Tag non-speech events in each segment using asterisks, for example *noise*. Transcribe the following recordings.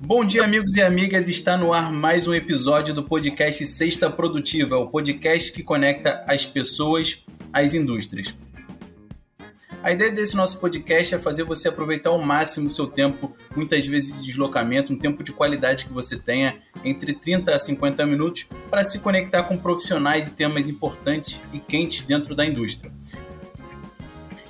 Bom dia, amigos e amigas. Está no ar mais um episódio do podcast Sexta Produtiva, o podcast que conecta as pessoas às indústrias. A ideia desse nosso podcast é fazer você aproveitar ao máximo o seu tempo, muitas vezes de deslocamento, um tempo de qualidade que você tenha entre 30 a 50 minutos para se conectar com profissionais e temas importantes e quentes dentro da indústria.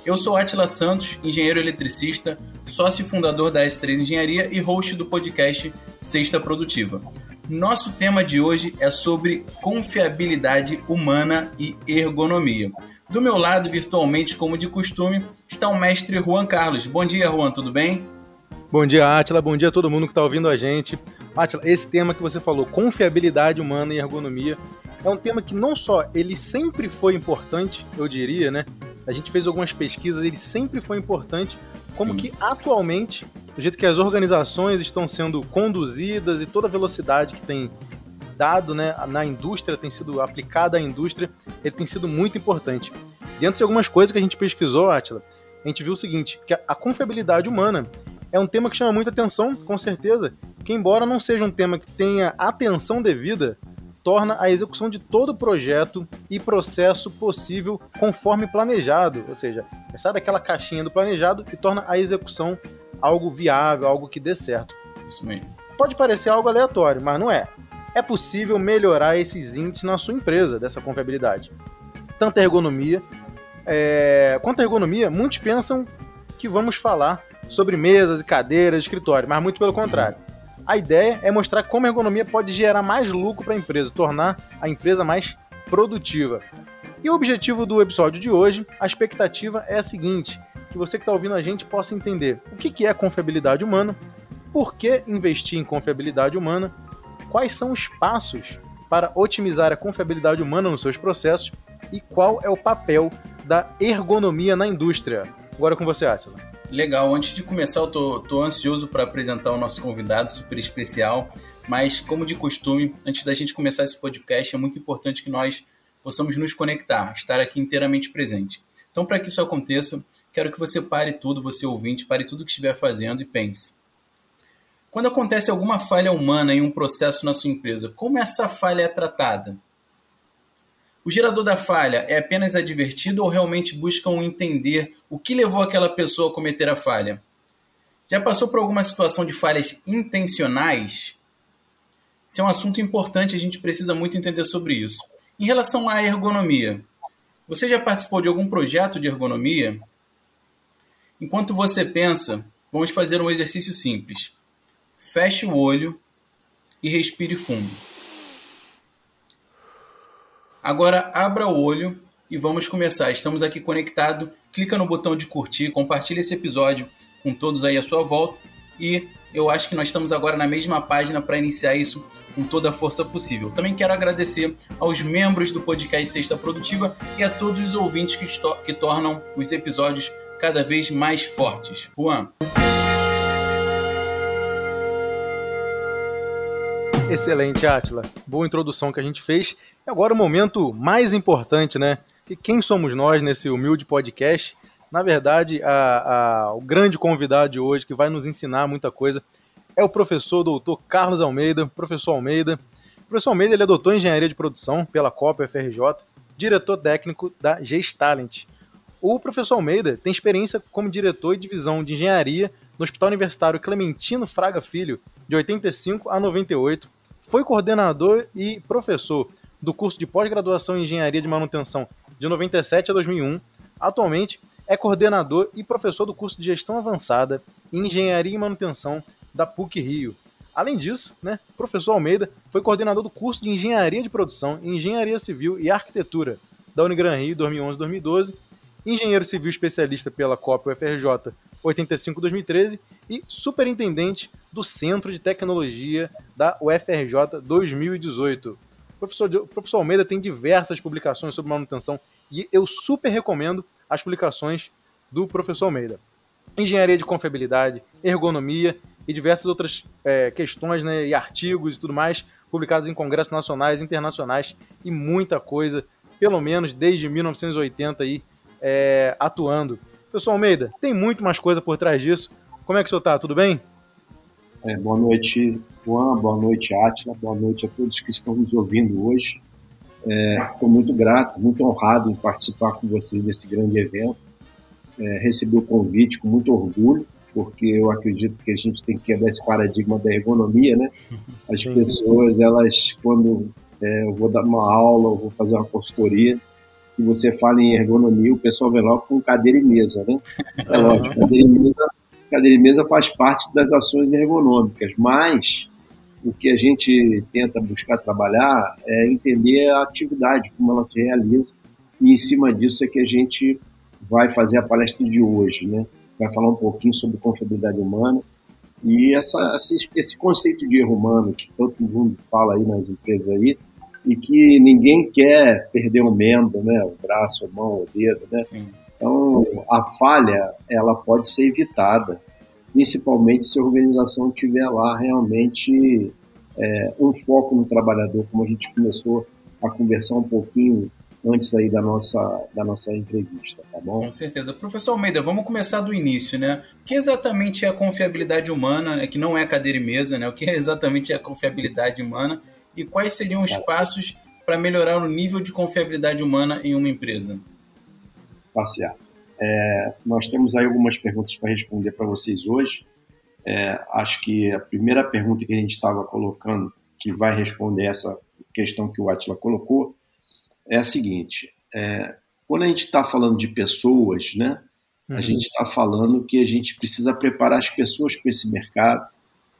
Eu sou Atila Santos, engenheiro eletricista, sócio fundador da S3 Engenharia e host do podcast Sexta Produtiva. Nosso tema de hoje é sobre confiabilidade humana e ergonomia. Do meu lado, virtualmente, como de costume, está o mestre Juan Carlos. Bom dia, Juan, tudo bem? Bom dia, Atila. Bom dia a todo mundo que está ouvindo a gente. Atila, esse tema que você falou, confiabilidade humana e ergonomia, é um tema que não só ele sempre foi importante, eu diria, né? a gente fez algumas pesquisas, ele sempre foi importante, como Sim. que atualmente, do jeito que as organizações estão sendo conduzidas e toda a velocidade que tem dado né, na indústria, tem sido aplicada à indústria, ele tem sido muito importante. Dentro de algumas coisas que a gente pesquisou, Atila, a gente viu o seguinte, que a confiabilidade humana é um tema que chama muita atenção, com certeza, que embora não seja um tema que tenha atenção devida, torna a execução de todo o projeto e processo possível conforme planejado, ou seja, é sai daquela caixinha do planejado e torna a execução algo viável, algo que dê certo. Isso mesmo. Pode parecer algo aleatório, mas não é. É possível melhorar esses índices na sua empresa, dessa confiabilidade. Tanto a ergonomia. É... Quanto à ergonomia, muitos pensam que vamos falar sobre mesas e cadeiras de escritório, mas muito pelo contrário. A ideia é mostrar como a ergonomia pode gerar mais lucro para a empresa, tornar a empresa mais produtiva. E o objetivo do episódio de hoje, a expectativa é a seguinte: que você que está ouvindo a gente possa entender o que é confiabilidade humana, por que investir em confiabilidade humana, quais são os passos para otimizar a confiabilidade humana nos seus processos e qual é o papel da ergonomia na indústria. Agora com você, Atila. Legal, antes de começar, eu tô, tô ansioso para apresentar o nosso convidado super especial, mas como de costume, antes da gente começar esse podcast, é muito importante que nós possamos nos conectar, estar aqui inteiramente presente. Então, para que isso aconteça, quero que você pare tudo, você ouvinte, pare tudo que estiver fazendo e pense. Quando acontece alguma falha humana em um processo na sua empresa, como essa falha é tratada? O gerador da falha é apenas advertido ou realmente buscam entender o que levou aquela pessoa a cometer a falha? Já passou por alguma situação de falhas intencionais? Isso é um assunto importante, a gente precisa muito entender sobre isso. Em relação à ergonomia, você já participou de algum projeto de ergonomia? Enquanto você pensa, vamos fazer um exercício simples. Feche o olho e respire fundo. Agora abra o olho e vamos começar. Estamos aqui conectados. Clica no botão de curtir, compartilha esse episódio com todos aí à sua volta e eu acho que nós estamos agora na mesma página para iniciar isso com toda a força possível. Também quero agradecer aos membros do podcast Sexta Produtiva e a todos os ouvintes que, que tornam os episódios cada vez mais fortes. Juan. Excelente, Atila. Boa introdução que a gente fez. E agora o momento mais importante, né? Que quem somos nós nesse humilde podcast? Na verdade, a, a, o grande convidado de hoje que vai nos ensinar muita coisa é o professor doutor Carlos Almeida. Professor Almeida. O professor Almeida ele é doutor em engenharia de produção pela Copa FRJ, diretor técnico da Gestalent. O professor Almeida tem experiência como diretor e divisão de engenharia no Hospital Universitário Clementino Fraga Filho, de 85 a 98. Foi coordenador e professor do curso de pós-graduação em Engenharia de Manutenção de 97 a 2001. Atualmente é coordenador e professor do curso de Gestão Avançada em Engenharia e Manutenção da PUC Rio. Além disso, né, professor Almeida foi coordenador do curso de Engenharia de Produção, Engenharia Civil e Arquitetura da Unigran Rio 2011-2012, engenheiro civil especialista pela COP UFRJ 85-2013 e superintendente do Centro de Tecnologia da UFRJ 2018. O professor, o professor Almeida tem diversas publicações sobre manutenção e eu super recomendo as publicações do professor Almeida. Engenharia de confiabilidade, ergonomia e diversas outras é, questões né, e artigos e tudo mais publicados em congressos nacionais, internacionais e muita coisa pelo menos desde 1980 aí, é, atuando. Pessoal Almeida, tem muito mais coisa por trás disso. Como é que o senhor está? Tudo bem? É, boa noite, Juan. Boa noite, Atila. Boa noite a todos que estão nos ouvindo hoje. Estou é, muito grato, muito honrado em participar com vocês desse grande evento. É, recebi o convite com muito orgulho, porque eu acredito que a gente tem que quebrar esse paradigma da ergonomia, né? As pessoas, elas, quando é, eu vou dar uma aula, eu vou fazer uma consultoria, e você fala em ergonomia, o pessoal vem logo com cadeira e mesa, né? É lógico, cadeira e mesa cadeira e mesa faz parte das ações ergonômicas, mas o que a gente tenta buscar trabalhar é entender a atividade, como ela se realiza, e em cima disso é que a gente vai fazer a palestra de hoje, né? Vai falar um pouquinho sobre confiabilidade humana e essa, esse conceito de erro humano que todo mundo fala aí nas empresas aí e que ninguém quer perder um membro, né? O braço, a mão, o dedo, né? Sim. Então, a falha, ela pode ser evitada principalmente se a organização tiver lá realmente é, um foco no trabalhador, como a gente começou a conversar um pouquinho antes aí da nossa, da nossa entrevista, tá bom? Com certeza. Professor Almeida, vamos começar do início, né? O que exatamente é a confiabilidade humana, né? que não é cadeira e mesa, né? O que exatamente é a confiabilidade humana e quais seriam os tá passos para melhorar o nível de confiabilidade humana em uma empresa? Passeado. É, nós temos aí algumas perguntas para responder para vocês hoje. É, acho que a primeira pergunta que a gente estava colocando, que vai responder essa questão que o Atila colocou, é a seguinte: é, quando a gente está falando de pessoas, né, uhum. a gente está falando que a gente precisa preparar as pessoas para esse mercado,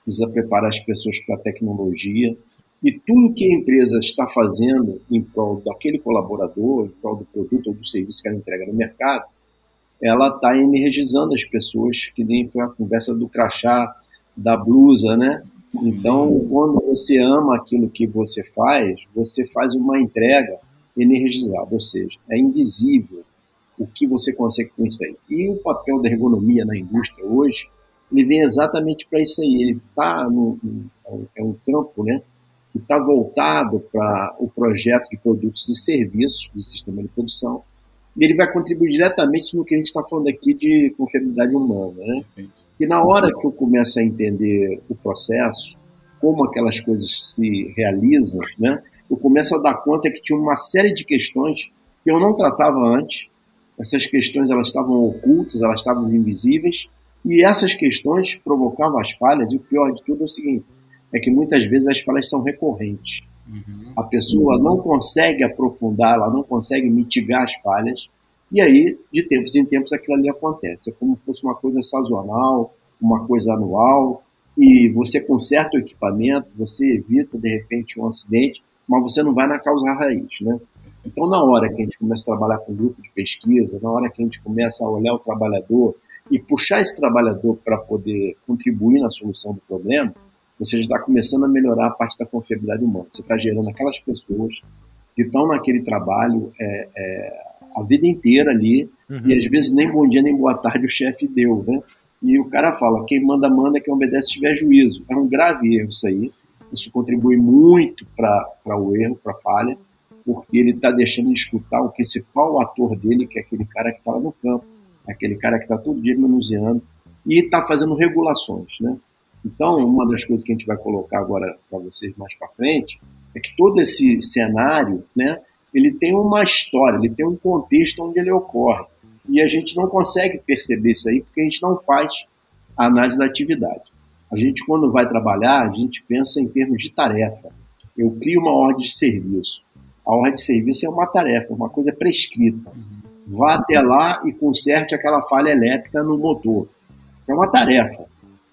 precisa preparar as pessoas para a tecnologia, e tudo que a empresa está fazendo em prol daquele colaborador, em prol do produto ou do serviço que ela entrega no mercado, ela está energizando as pessoas, que nem foi a conversa do crachá, da blusa, né? Então, quando você ama aquilo que você faz, você faz uma entrega energizada, ou seja, é invisível o que você consegue com isso aí. E o papel da ergonomia na indústria hoje, ele vem exatamente para isso aí. Ele está no, é um campo, né, que está voltado para o projeto de produtos e serviços de sistema de produção, e ele vai contribuir diretamente no que a gente está falando aqui de confiabilidade humana. Né? E na hora que eu começo a entender o processo, como aquelas coisas se realizam, né, eu começo a dar conta que tinha uma série de questões que eu não tratava antes. Essas questões elas estavam ocultas, elas estavam invisíveis, e essas questões provocavam as falhas. E o pior de tudo é o seguinte: é que muitas vezes as falhas são recorrentes. Uhum. A pessoa não consegue aprofundar, ela não consegue mitigar as falhas, e aí, de tempos em tempos, aquilo ali acontece. É como se fosse uma coisa sazonal, uma coisa anual, e você conserta o equipamento, você evita, de repente, um acidente, mas você não vai na causa raiz, né? Então, na hora que a gente começa a trabalhar com grupo de pesquisa, na hora que a gente começa a olhar o trabalhador e puxar esse trabalhador para poder contribuir na solução do problema, você já está começando a melhorar a parte da confiabilidade humana. Você está gerando aquelas pessoas que estão naquele trabalho é, é, a vida inteira ali, uhum. e às vezes nem bom dia nem boa tarde o chefe deu, né? E o cara fala, quem manda, manda, quem obedece tiver juízo. É um grave erro isso aí. Isso contribui muito para o erro, para a falha, porque ele está deixando de escutar o principal ator dele, que é aquele cara que está lá no campo, aquele cara que está todo dia manuseando e está fazendo regulações, né? Então, uma das coisas que a gente vai colocar agora para vocês mais para frente é que todo esse cenário, né, ele tem uma história, ele tem um contexto onde ele ocorre. E a gente não consegue perceber isso aí porque a gente não faz a análise da atividade. A gente, quando vai trabalhar, a gente pensa em termos de tarefa. Eu crio uma ordem de serviço. A ordem de serviço é uma tarefa, uma coisa prescrita. Vá até lá e conserte aquela falha elétrica no motor. Isso é uma tarefa.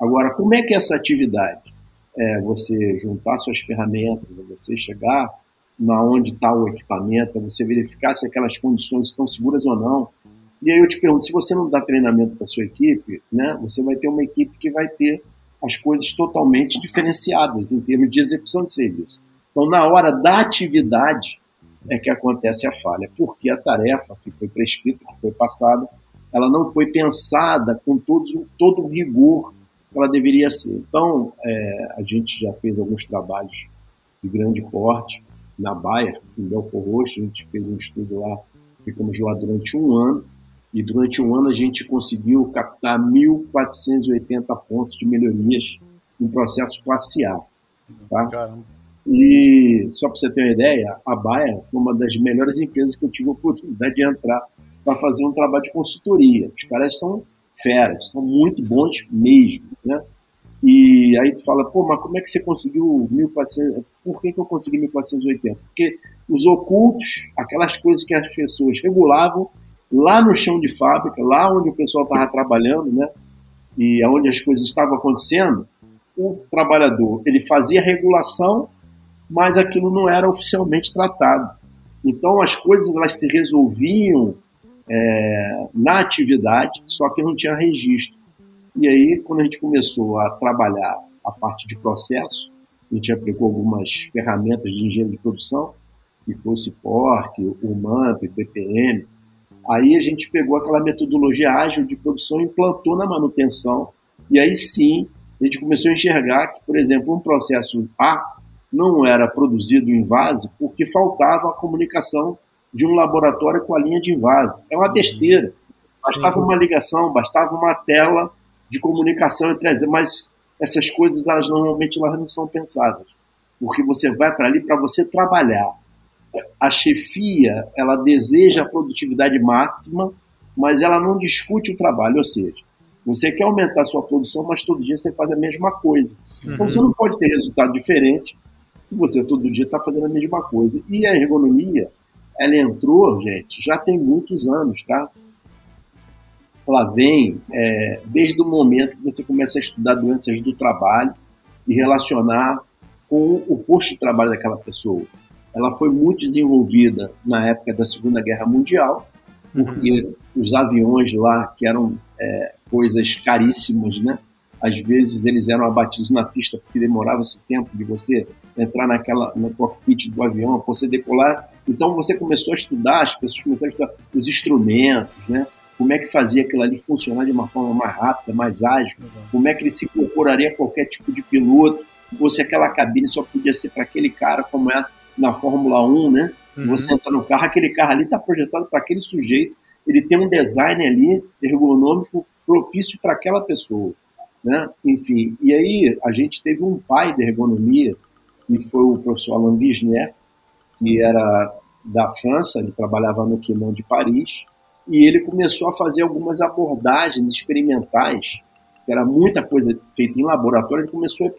Agora, como é que é essa atividade? É você juntar suas ferramentas, você chegar na onde está o equipamento, você verificar se aquelas condições estão seguras ou não. E aí eu te pergunto, se você não dá treinamento para sua equipe, né, você vai ter uma equipe que vai ter as coisas totalmente diferenciadas em termos de execução de serviço. Então, na hora da atividade é que acontece a falha, porque a tarefa que foi prescrita, que foi passada, ela não foi pensada com todos, todo o rigor ela deveria ser. Então, é, a gente já fez alguns trabalhos de grande porte na Bayer, em Belfort Roxo, a gente fez um estudo lá, ficamos lá durante um ano, e durante um ano a gente conseguiu captar 1.480 pontos de melhorias em processo classe A. Tá? E só para você ter uma ideia, a Bayer foi uma das melhores empresas que eu tive a oportunidade de entrar para fazer um trabalho de consultoria. Os caras são feras, são muito bons mesmo, né? E aí tu fala, pô, mas como é que você conseguiu 1400? Por que, que eu consegui 1480? Porque os ocultos, aquelas coisas que as pessoas regulavam lá no chão de fábrica, lá onde o pessoal estava trabalhando, né? E onde as coisas estavam acontecendo, o trabalhador ele fazia regulação, mas aquilo não era oficialmente tratado. Então as coisas elas se resolviam é, na atividade, só que não tinha registro. E aí, quando a gente começou a trabalhar a parte de processo, a gente aplicou algumas ferramentas de engenharia de produção, que fosse PORC, o MAMP, BPM. Aí a gente pegou aquela metodologia ágil de produção e implantou na manutenção. E aí sim, a gente começou a enxergar que, por exemplo, um processo A não era produzido em vase porque faltava a comunicação de um laboratório com a linha de invase. É uma besteira. Bastava uma ligação, bastava uma tela de comunicação entre as, mas essas coisas elas normalmente elas não são pensadas, porque você vai para ali para você trabalhar. A chefia ela deseja a produtividade máxima, mas ela não discute o trabalho, ou seja, você quer aumentar a sua produção, mas todo dia você faz a mesma coisa. Uhum. Então você não pode ter resultado diferente se você todo dia está fazendo a mesma coisa. E a ergonomia, ela entrou, gente, já tem muitos anos, tá? ela vem é, desde o momento que você começa a estudar doenças do trabalho e relacionar com o posto de trabalho daquela pessoa. Ela foi muito desenvolvida na época da Segunda Guerra Mundial, porque uhum. os aviões lá, que eram é, coisas caríssimas, né? Às vezes eles eram abatidos na pista porque demorava esse tempo de você entrar naquela no cockpit do avião, você decolar. Então você começou a estudar, as pessoas começaram a estudar os instrumentos, né? como é que fazia aquilo ali funcionar de uma forma mais rápida, mais ágil, como é que ele se incorporaria a qualquer tipo de piloto, ou se aquela cabine só podia ser para aquele cara, como é na Fórmula 1, né? Uhum. Você entra no carro, aquele carro ali está projetado para aquele sujeito, ele tem um design ali ergonômico propício para aquela pessoa, né? Enfim, e aí a gente teve um pai de ergonomia, que foi o professor Alain Wisner, que era da França, ele trabalhava no Quinon de Paris, e ele começou a fazer algumas abordagens experimentais, que era muita coisa feita em laboratório, ele começou a ir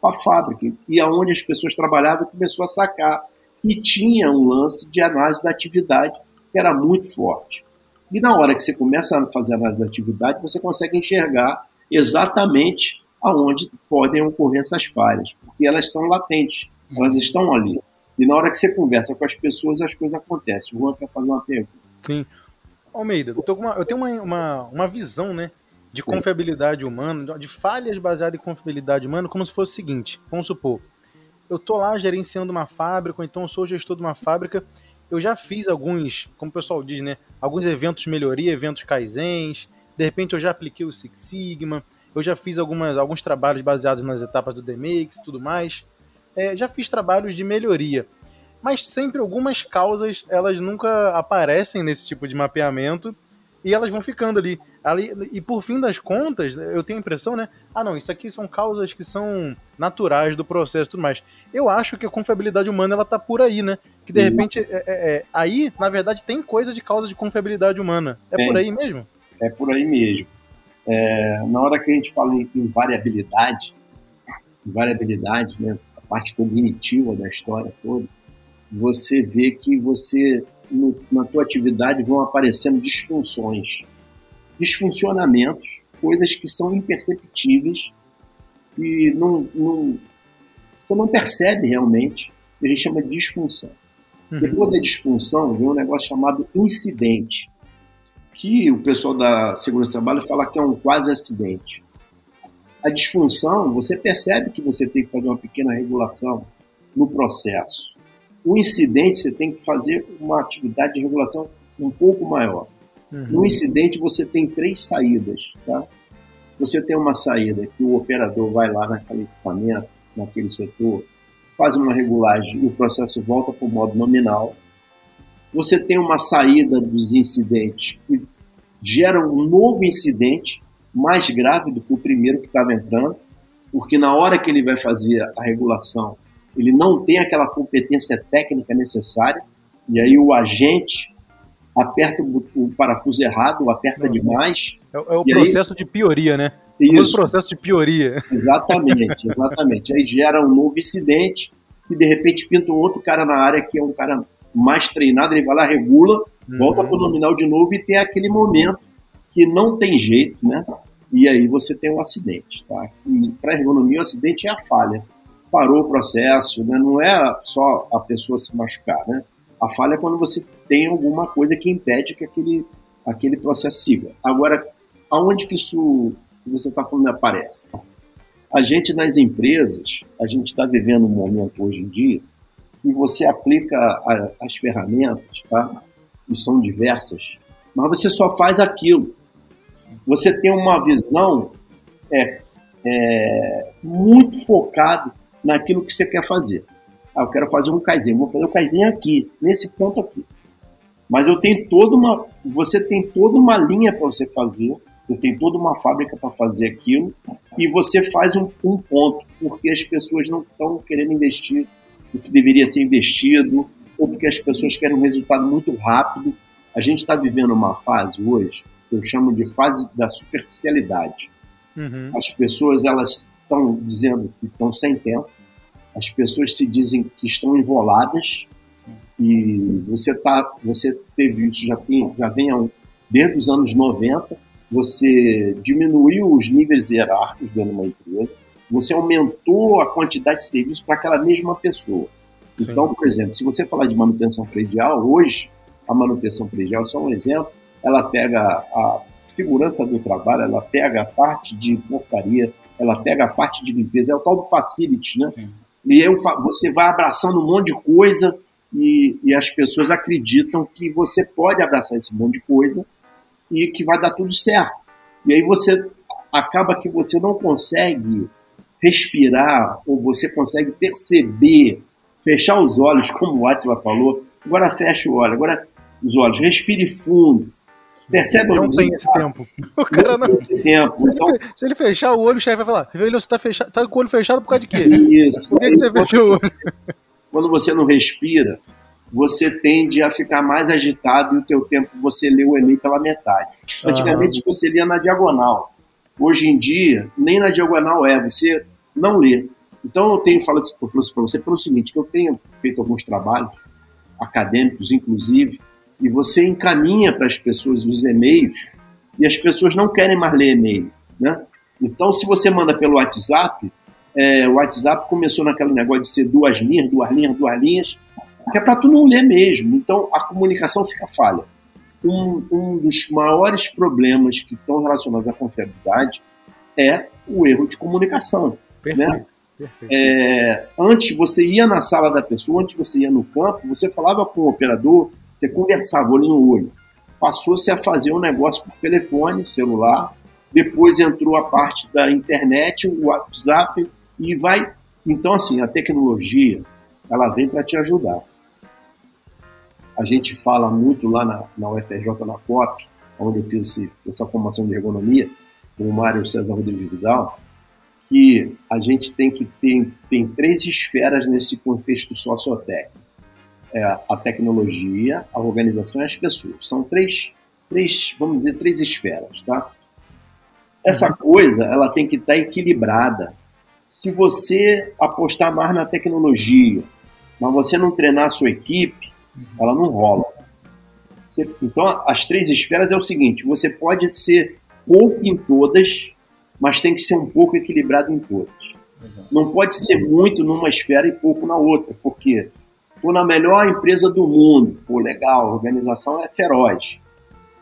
para a fábrica, e aonde as pessoas trabalhavam, começou a sacar que tinha um lance de análise da atividade que era muito forte. E na hora que você começa a fazer análise da atividade, você consegue enxergar exatamente aonde podem ocorrer essas falhas, porque elas são latentes, elas estão ali. E na hora que você conversa com as pessoas, as coisas acontecem. O Juan quer fazer uma pergunta. Sim. Almeida, eu, tô uma, eu tenho uma, uma, uma visão, né? De confiabilidade humana, de falhas baseadas em confiabilidade humana, como se fosse o seguinte: vamos supor, eu tô lá gerenciando uma fábrica, ou então eu sou gestor de uma fábrica, eu já fiz alguns, como o pessoal diz, né? Alguns eventos melhoria, eventos kaizens, de repente eu já apliquei o Six Sigma, eu já fiz algumas, alguns trabalhos baseados nas etapas do DMX e tudo mais. É, já fiz trabalhos de melhoria mas sempre algumas causas elas nunca aparecem nesse tipo de mapeamento e elas vão ficando ali. ali. E por fim das contas, eu tenho a impressão, né? Ah, não, isso aqui são causas que são naturais do processo e tudo mais. Eu acho que a confiabilidade humana ela tá por aí, né? Que de repente, é, é, é, aí, na verdade, tem coisa de causa de confiabilidade humana. É por aí mesmo? É por aí mesmo. É, na hora que a gente fala em, em variabilidade, variabilidade, né? A parte cognitiva da história toda você vê que você no, na tua atividade vão aparecendo disfunções, disfuncionamentos, coisas que são imperceptíveis, que não, não, você não percebe realmente, a gente chama de disfunção. Uhum. Depois da disfunção vem um negócio chamado incidente, que o pessoal da segurança do trabalho fala que é um quase acidente. A disfunção, você percebe que você tem que fazer uma pequena regulação no processo o incidente, você tem que fazer uma atividade de regulação um pouco maior. Uhum. No incidente, você tem três saídas. Tá? Você tem uma saída que o operador vai lá naquele equipamento, naquele setor, faz uma regulagem e o processo volta para o modo nominal. Você tem uma saída dos incidentes que gera um novo incidente mais grave do que o primeiro que estava entrando, porque na hora que ele vai fazer a regulação, ele não tem aquela competência técnica necessária, e aí o agente aperta o, o parafuso errado, aperta demais. É, é o processo aí, de pioria, né? Isso. O processo de pioria. Exatamente, *laughs* exatamente. aí gera um novo incidente, que de repente pinta um outro cara na área que é um cara mais treinado, ele vai lá, regula, uhum. volta para o nominal de novo e tem aquele momento que não tem jeito, né? E aí você tem um acidente, tá? Para a ergonomia, o acidente é a falha. Parou o processo, né? Não é só a pessoa se machucar, né? A falha é quando você tem alguma coisa que impede que aquele, aquele processo siga. Agora, aonde que isso que você está falando aparece? A gente nas empresas, a gente está vivendo um momento hoje em dia que você aplica a, as ferramentas, tá? E são diversas, mas você só faz aquilo. Você tem uma visão é, é, muito focado naquilo que você quer fazer. Ah, eu quero fazer um Kaizen, vou fazer o Kaizen aqui, nesse ponto aqui. Mas eu tenho toda uma, você tem toda uma linha para você fazer, você tem toda uma fábrica para fazer aquilo e você faz um, um ponto porque as pessoas não estão querendo investir o que deveria ser investido ou porque as pessoas querem um resultado muito rápido. A gente está vivendo uma fase hoje que eu chamo de fase da superficialidade. Uhum. As pessoas elas estão dizendo que estão sem tempo, as pessoas se dizem que estão enroladas Sim. e você tá, você teve isso já tem, já vem desde os anos 90, você diminuiu os níveis hierárquicos dentro de uma empresa, você aumentou a quantidade de serviço para aquela mesma pessoa. Sim. Então, por exemplo, se você falar de manutenção predial, hoje a manutenção predial, só um exemplo, ela pega a segurança do trabalho, ela pega a parte de portaria, ela pega a parte de limpeza, é o tal do facility, né? Sim. E eu, você vai abraçando um monte de coisa e, e as pessoas acreditam que você pode abraçar esse monte de coisa e que vai dar tudo certo. E aí você acaba que você não consegue respirar ou você consegue perceber, fechar os olhos, *laughs* como o Atila falou. Agora fecha o olho, agora os olhos, respire fundo, Percebe não tem esse tempo. O cara não, tem esse tempo. Se, então... ele, se ele fechar o olho, o chefe vai falar: Velho, você tá, fechado, tá com o olho fechado por causa de quê? Isso. Por que, que você fechou o olho? *laughs* Quando você não respira, você tende a ficar mais agitado e o teu tempo você lê o Enem pela metade. Antigamente ah. você lia na diagonal. Hoje em dia, nem na diagonal é, você não lê. Então eu tenho falado isso para você pelo seguinte, que eu tenho feito alguns trabalhos acadêmicos, inclusive, e você encaminha para as pessoas os e-mails e as pessoas não querem mais ler e-mail, né? Então, se você manda pelo WhatsApp, é, o WhatsApp começou naquele negócio de ser duas linhas, duas linhas, duas linhas, que é para tu não ler mesmo. Então, a comunicação fica falha. Um, um dos maiores problemas que estão relacionados à confiabilidade é o erro de comunicação. Perfeito. Né? É, antes você ia na sala da pessoa, antes você ia no campo, você falava com o operador, você conversava olho no olho. Passou-se a fazer um negócio por telefone, celular. Depois entrou a parte da internet, o WhatsApp e vai. Então, assim, a tecnologia ela vem para te ajudar. A gente fala muito lá na, na UFRJ, na COP, onde eu fiz esse, essa formação de ergonomia, com o Mário César Rodrigues Vidal, que a gente tem que ter tem três esferas nesse contexto sociotécnico é a tecnologia, a organização e as pessoas. São três, três, vamos dizer, três esferas, tá? Essa uhum. coisa, ela tem que estar tá equilibrada. Se você apostar mais na tecnologia, mas você não treinar a sua equipe, uhum. ela não rola. Você, então, as três esferas é o seguinte: você pode ser pouco em todas, mas tem que ser um pouco equilibrado em todas. Uhum. Não pode ser muito numa esfera e pouco na outra, porque Na melhor empresa do mundo. Pô, legal, a organização é feroz.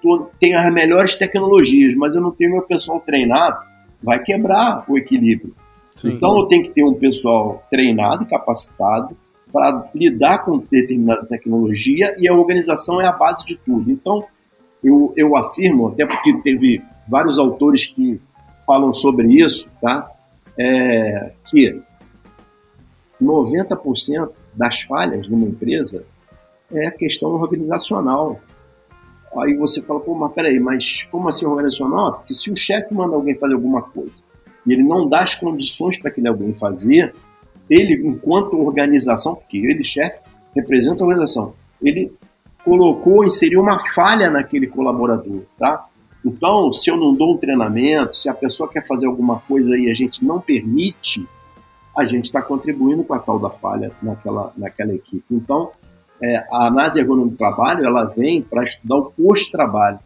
Tô, tenho as melhores tecnologias, mas eu não tenho meu pessoal treinado. Vai quebrar o equilíbrio. Sim. Então eu tenho que ter um pessoal treinado e capacitado para lidar com determinada tecnologia e a organização é a base de tudo. Então eu, eu afirmo, até porque teve vários autores que falam sobre isso, tá? É, que 90% das falhas numa empresa é a questão organizacional. Aí você fala, pô, mas peraí, mas como assim organizacional? Porque se o chefe manda alguém fazer alguma coisa e ele não dá as condições para aquele alguém fazer, ele, enquanto organização, porque ele, chefe, representa a organização, ele colocou, inseriu uma falha naquele colaborador, tá? Então, se eu não dou um treinamento, se a pessoa quer fazer alguma coisa e a gente não permite, a gente está contribuindo com a tal da falha naquela, naquela equipe. Então, é, a análise ergonômica do trabalho, ela vem para estudar o pós-trabalho.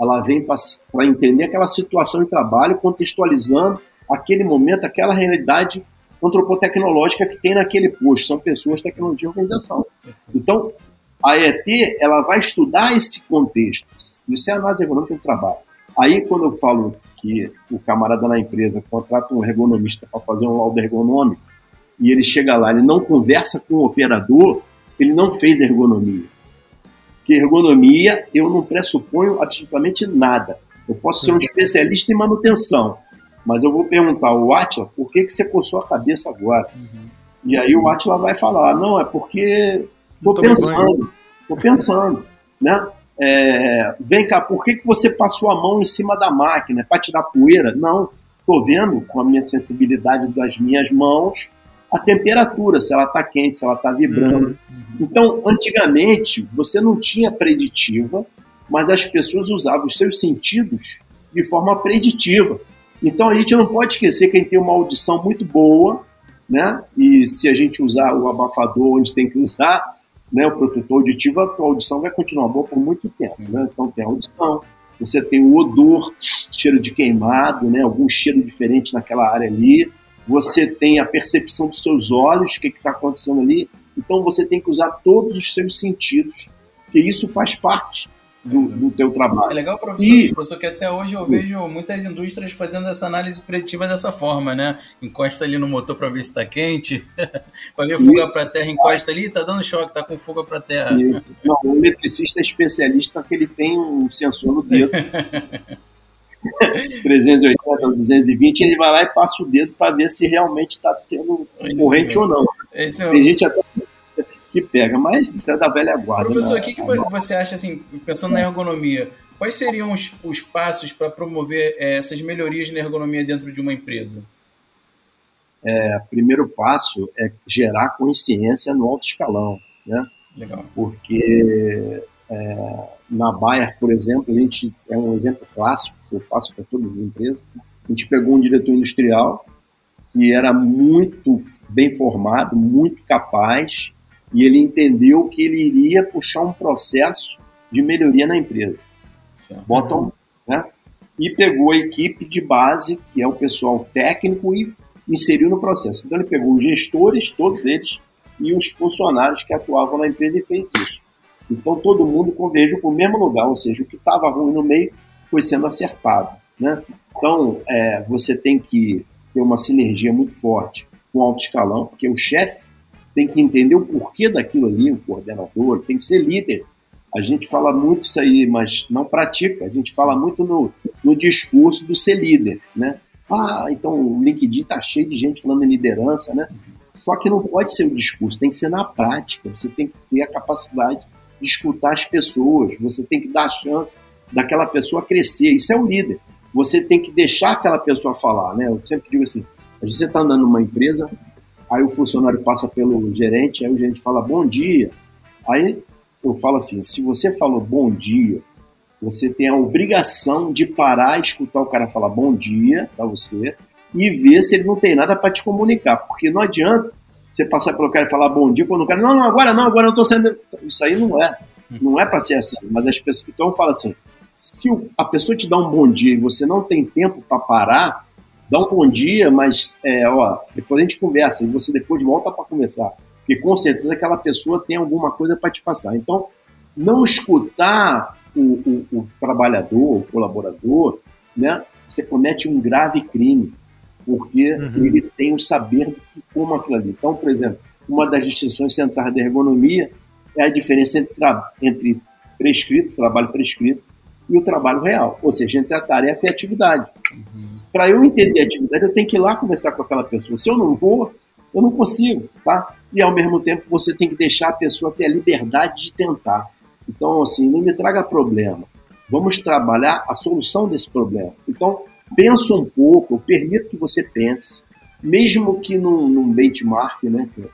Ela vem para entender aquela situação de trabalho, contextualizando aquele momento, aquela realidade antropotecnológica que tem naquele posto. São pessoas, tecnologia e organização. Então, a ET ela vai estudar esse contexto. Isso é a análise ergonômica do trabalho. Aí, quando eu falo que o camarada na empresa contrata um ergonomista para fazer um laudo ergonômico e ele chega lá, ele não conversa com o operador, ele não fez ergonomia. Porque ergonomia eu não pressuponho absolutamente nada. Eu posso ser um especialista em manutenção, mas eu vou perguntar ao Atila por que, que você coçou a cabeça agora. Uhum. E aí o Atila vai falar, não, é porque estou pensando, estou pensando, né? É, vem cá, por que, que você passou a mão em cima da máquina? É para tirar poeira? Não, estou vendo com a minha sensibilidade das minhas mãos a temperatura, se ela está quente, se ela está vibrando. Uhum. Então, antigamente, você não tinha preditiva, mas as pessoas usavam os seus sentidos de forma preditiva. Então, a gente não pode esquecer que a gente tem uma audição muito boa, né? E se a gente usar o abafador onde tem que usar, né, o protetor auditivo, a tua audição vai continuar boa por muito tempo. Né? Então, tem a audição, você tem o odor, cheiro de queimado, né? algum cheiro diferente naquela área ali você tem a percepção dos seus olhos, o que está acontecendo ali. Então você tem que usar todos os seus sentidos, porque isso faz parte do, do teu trabalho. É legal, professor, e... professor, que até hoje eu vejo muitas indústrias fazendo essa análise preditiva dessa forma, né? Encosta ali no motor para ver se está quente, *laughs* para ver fuga para terra, encosta ali, está dando choque, está com fuga para terra. Isso. Não, o eletricista é especialista que ele tem um sensor no dedo. 380 ou 220, ele vai lá e passa o dedo para ver se realmente está tendo corrente ou não. Tem gente até que pega, mas isso é da velha guarda. Professor, né? o que, que você acha, assim, pensando na ergonomia, quais seriam os, os passos para promover é, essas melhorias na ergonomia dentro de uma empresa? É, primeiro passo é gerar consciência no alto escalão, né? Legal. Porque é, na Bayer, por exemplo, a gente é um exemplo clássico que eu faço para todas as empresas. A gente pegou um diretor industrial que era muito bem formado, muito capaz, e ele entendeu que ele iria puxar um processo de melhoria na empresa. Bottom, né? E pegou a equipe de base, que é o pessoal técnico, e inseriu no processo. Então ele pegou os gestores, todos eles, e os funcionários que atuavam na empresa e fez isso. Então todo mundo convergiu para o mesmo lugar, ou seja, o que estava ruim no meio foi sendo acertado. Né? Então é, você tem que ter uma sinergia muito forte com o alto escalão, porque o chefe tem que entender o porquê daquilo ali, o coordenador, tem que ser líder. A gente fala muito isso aí, mas não pratica. A gente fala muito no, no discurso do ser líder, né? Ah, então o LinkedIn tá cheio de gente falando em liderança, né? Só que não pode ser o discurso, tem que ser na prática. Você tem que ter a capacidade de escutar as pessoas, você tem que dar a chance daquela pessoa crescer. Isso é o líder. Você tem que deixar aquela pessoa falar, né? Eu sempre digo assim, gente está andando numa empresa, aí o funcionário passa pelo gerente, aí o gerente fala bom dia. Aí eu falo assim, se você falou bom dia, você tem a obrigação de parar e escutar o cara falar bom dia para você e ver se ele não tem nada para te comunicar, porque não adianta você passar pelo cara e falar bom dia, quando o cara, não, não, agora não, agora eu tô sendo. Isso aí não é. Não é para ser assim. Mas as pessoas. Então fala assim: se a pessoa te dá um bom dia e você não tem tempo para parar, dá um bom dia, mas é, ó, depois a gente conversa e você depois volta para conversar. Porque com certeza aquela pessoa tem alguma coisa para te passar. Então, não escutar o, o, o trabalhador, o colaborador, né, você comete um grave crime porque uhum. ele tem o saber de como aquilo ali. Então, por exemplo, uma das distinções centrais da ergonomia é a diferença entre, entre prescrito, trabalho prescrito, e o trabalho real, ou seja, entre a tarefa e a atividade. Uhum. Para eu entender a atividade, eu tenho que ir lá conversar com aquela pessoa. Se eu não vou, Eu não consigo, tá? E ao mesmo tempo você tem que deixar a pessoa ter a liberdade de tentar. Então, assim, não me traga problema. Vamos trabalhar a solução desse problema. Então, pensa um pouco, eu permito que você pense, mesmo que num, num benchmark, né? Que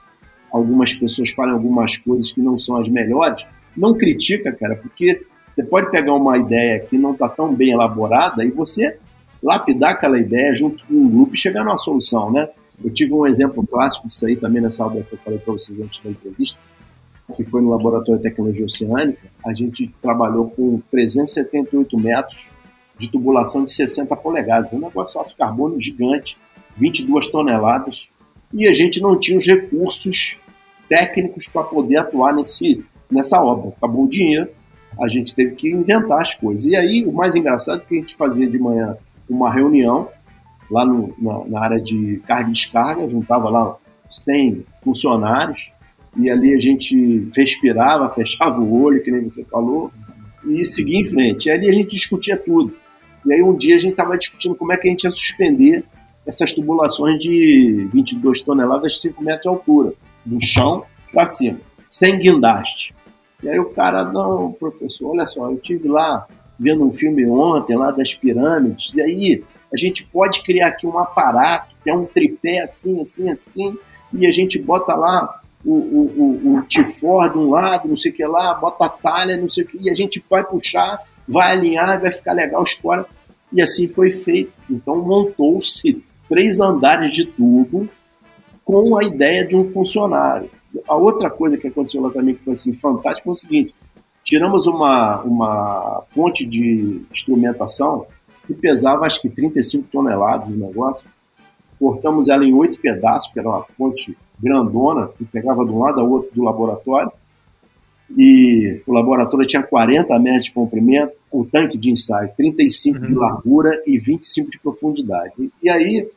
algumas pessoas falem algumas coisas que não são as melhores, não critica, cara, porque você pode pegar uma ideia que não está tão bem elaborada e você lapidar aquela ideia junto com um grupo e chegar numa solução, né? Eu tive um exemplo clássico disso aí também nessa aula que eu falei para vocês antes da entrevista, que foi no Laboratório de Tecnologia Oceânica. A gente trabalhou com 378 metros de tubulação de 60 polegadas. É um negócio de carbono gigante, 22 toneladas. E a gente não tinha os recursos técnicos para poder atuar nesse, nessa obra. Acabou o dinheiro, a gente teve que inventar as coisas. E aí, o mais engraçado é que a gente fazia de manhã uma reunião lá no, na, na, área de carga e descarga, juntava lá 100 funcionários, e ali a gente respirava, *laughs* fechava o olho, que nem você falou, e seguia em frente. E ali a gente discutia tudo. E aí um dia a gente estava discutindo como é que a gente ia suspender essas tubulações de 22 toneladas, 5 metros de altura, do chão para cima, sem guindaste. E aí o cara, não, professor, olha só, eu tive lá vendo um filme ontem lá das pirâmides, e aí a gente pode criar aqui um aparato, que é um tripé assim, assim, assim, e a gente bota lá o, o, o, o tifor de um lado, não sei o que lá, bota a talha, não sei o que, e a gente vai puxar, vai alinhar, vai ficar legal, escora. E assim foi feito. Então montou-se três andares de tubo com a ideia de um funcionário. A outra coisa que aconteceu lá também que foi assim fantástico foi o seguinte: tiramos uma, uma ponte de instrumentação que pesava acho que 35 toneladas o negócio. Cortamos ela em oito pedaços, que era uma ponte grandona, que pegava de um lado ao outro do laboratório. E o laboratório tinha 40 metros de comprimento, o tanque de ensaio 35 uhum. de largura e 25 de profundidade. E, e aí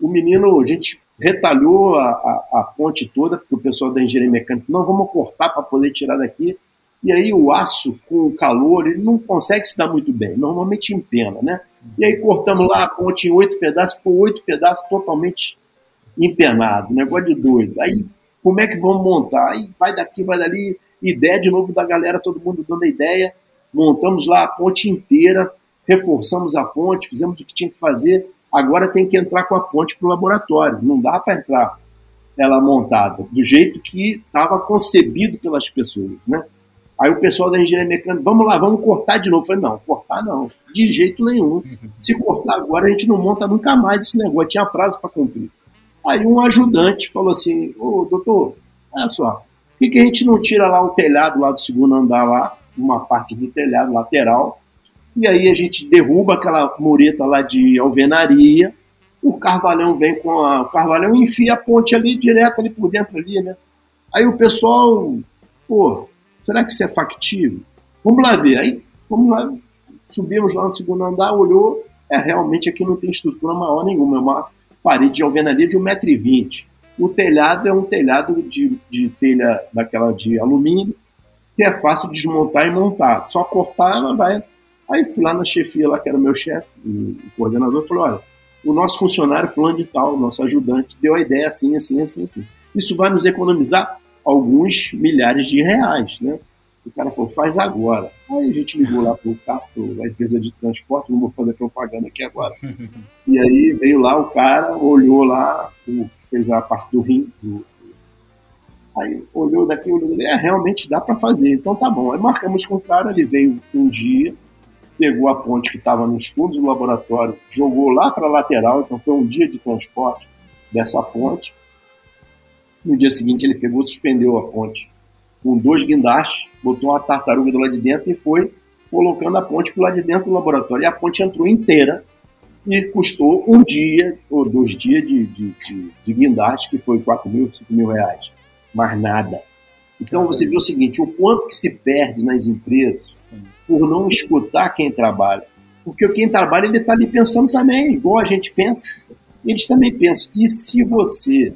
o menino, a gente retalhou a, a, a, ponte toda, porque o pessoal da engenharia mecânica não, vamos cortar para poder tirar daqui. E aí o aço com o calor, ele não consegue se dar muito bem, normalmente empena, né? E aí cortamos lá a ponte em oito pedaços, ficou oito pedaços totalmente empenado, negócio de doido. Aí como é que vamos montar? Aí vai daqui, vai dali, ideia de novo da galera, todo mundo dando a ideia, montamos lá a ponte inteira, reforçamos a ponte, fizemos o que tinha que fazer, agora tem que entrar com a ponte para o laboratório, não dá para entrar ela montada, do jeito que estava concebido pelas pessoas, né? Aí o pessoal da engenharia mecânica, vamos lá, vamos cortar de novo. Eu falei, não, cortar não, de jeito nenhum. Se cortar agora, a gente não monta nunca mais esse negócio, tinha prazo para cumprir. Aí um ajudante falou assim, ô doutor, olha só, por que, que a gente não tira lá o telhado lá do segundo andar lá, uma parte do telhado lateral, e aí a gente derruba aquela mureta lá de alvenaria, o carvalhão vem com a, o carvalhão enfia a ponte ali direto ali por dentro ali, né? Aí o pessoal, pô, será que isso é factível? Vamos lá ver. Aí, vamos lá, subimos lá no segundo andar, olhou, é, realmente aqui não tem estrutura maior nenhuma, é uma parede de alvenaria de 1,20m. O telhado é um telhado de, de telha daquela de alumínio, que é fácil de desmontar e montar. Só cortar, ela vai. Aí fui lá na chefia, lá que era o meu chefe, o coordenador, falou: olha, o nosso funcionário fulano de tal, nosso ajudante, deu a ideia assim, assim, assim, assim. Isso vai nos economizar alguns milhares de reais, né? O cara falou, faz agora. Aí a gente ligou lá para a empresa de transporte, não vou fazer propaganda aqui agora. E aí veio lá o cara, olhou lá, fez a parte do rim, do, Aí olhou daqui, olhou daqui, é, realmente dá para fazer, então tá bom. Aí marcamos com o cara, ele veio um dia, pegou a ponte que estava nos fundos do laboratório, jogou lá para a lateral, então foi um dia de transporte dessa ponte, no dia seguinte, ele pegou, suspendeu a ponte com dois guindastes, botou uma tartaruga do lado de dentro e foi colocando a ponte para lado de dentro do laboratório. E a ponte entrou inteira e custou um dia ou dois dias de, de, de, de guindaste, que foi 4 mil, 5 mil reais. Mais nada. Então você vê o seguinte, o quanto que se perde nas empresas por não escutar quem trabalha. Porque quem trabalha, ele está ali pensando também, igual a gente pensa, eles também pensam. E se você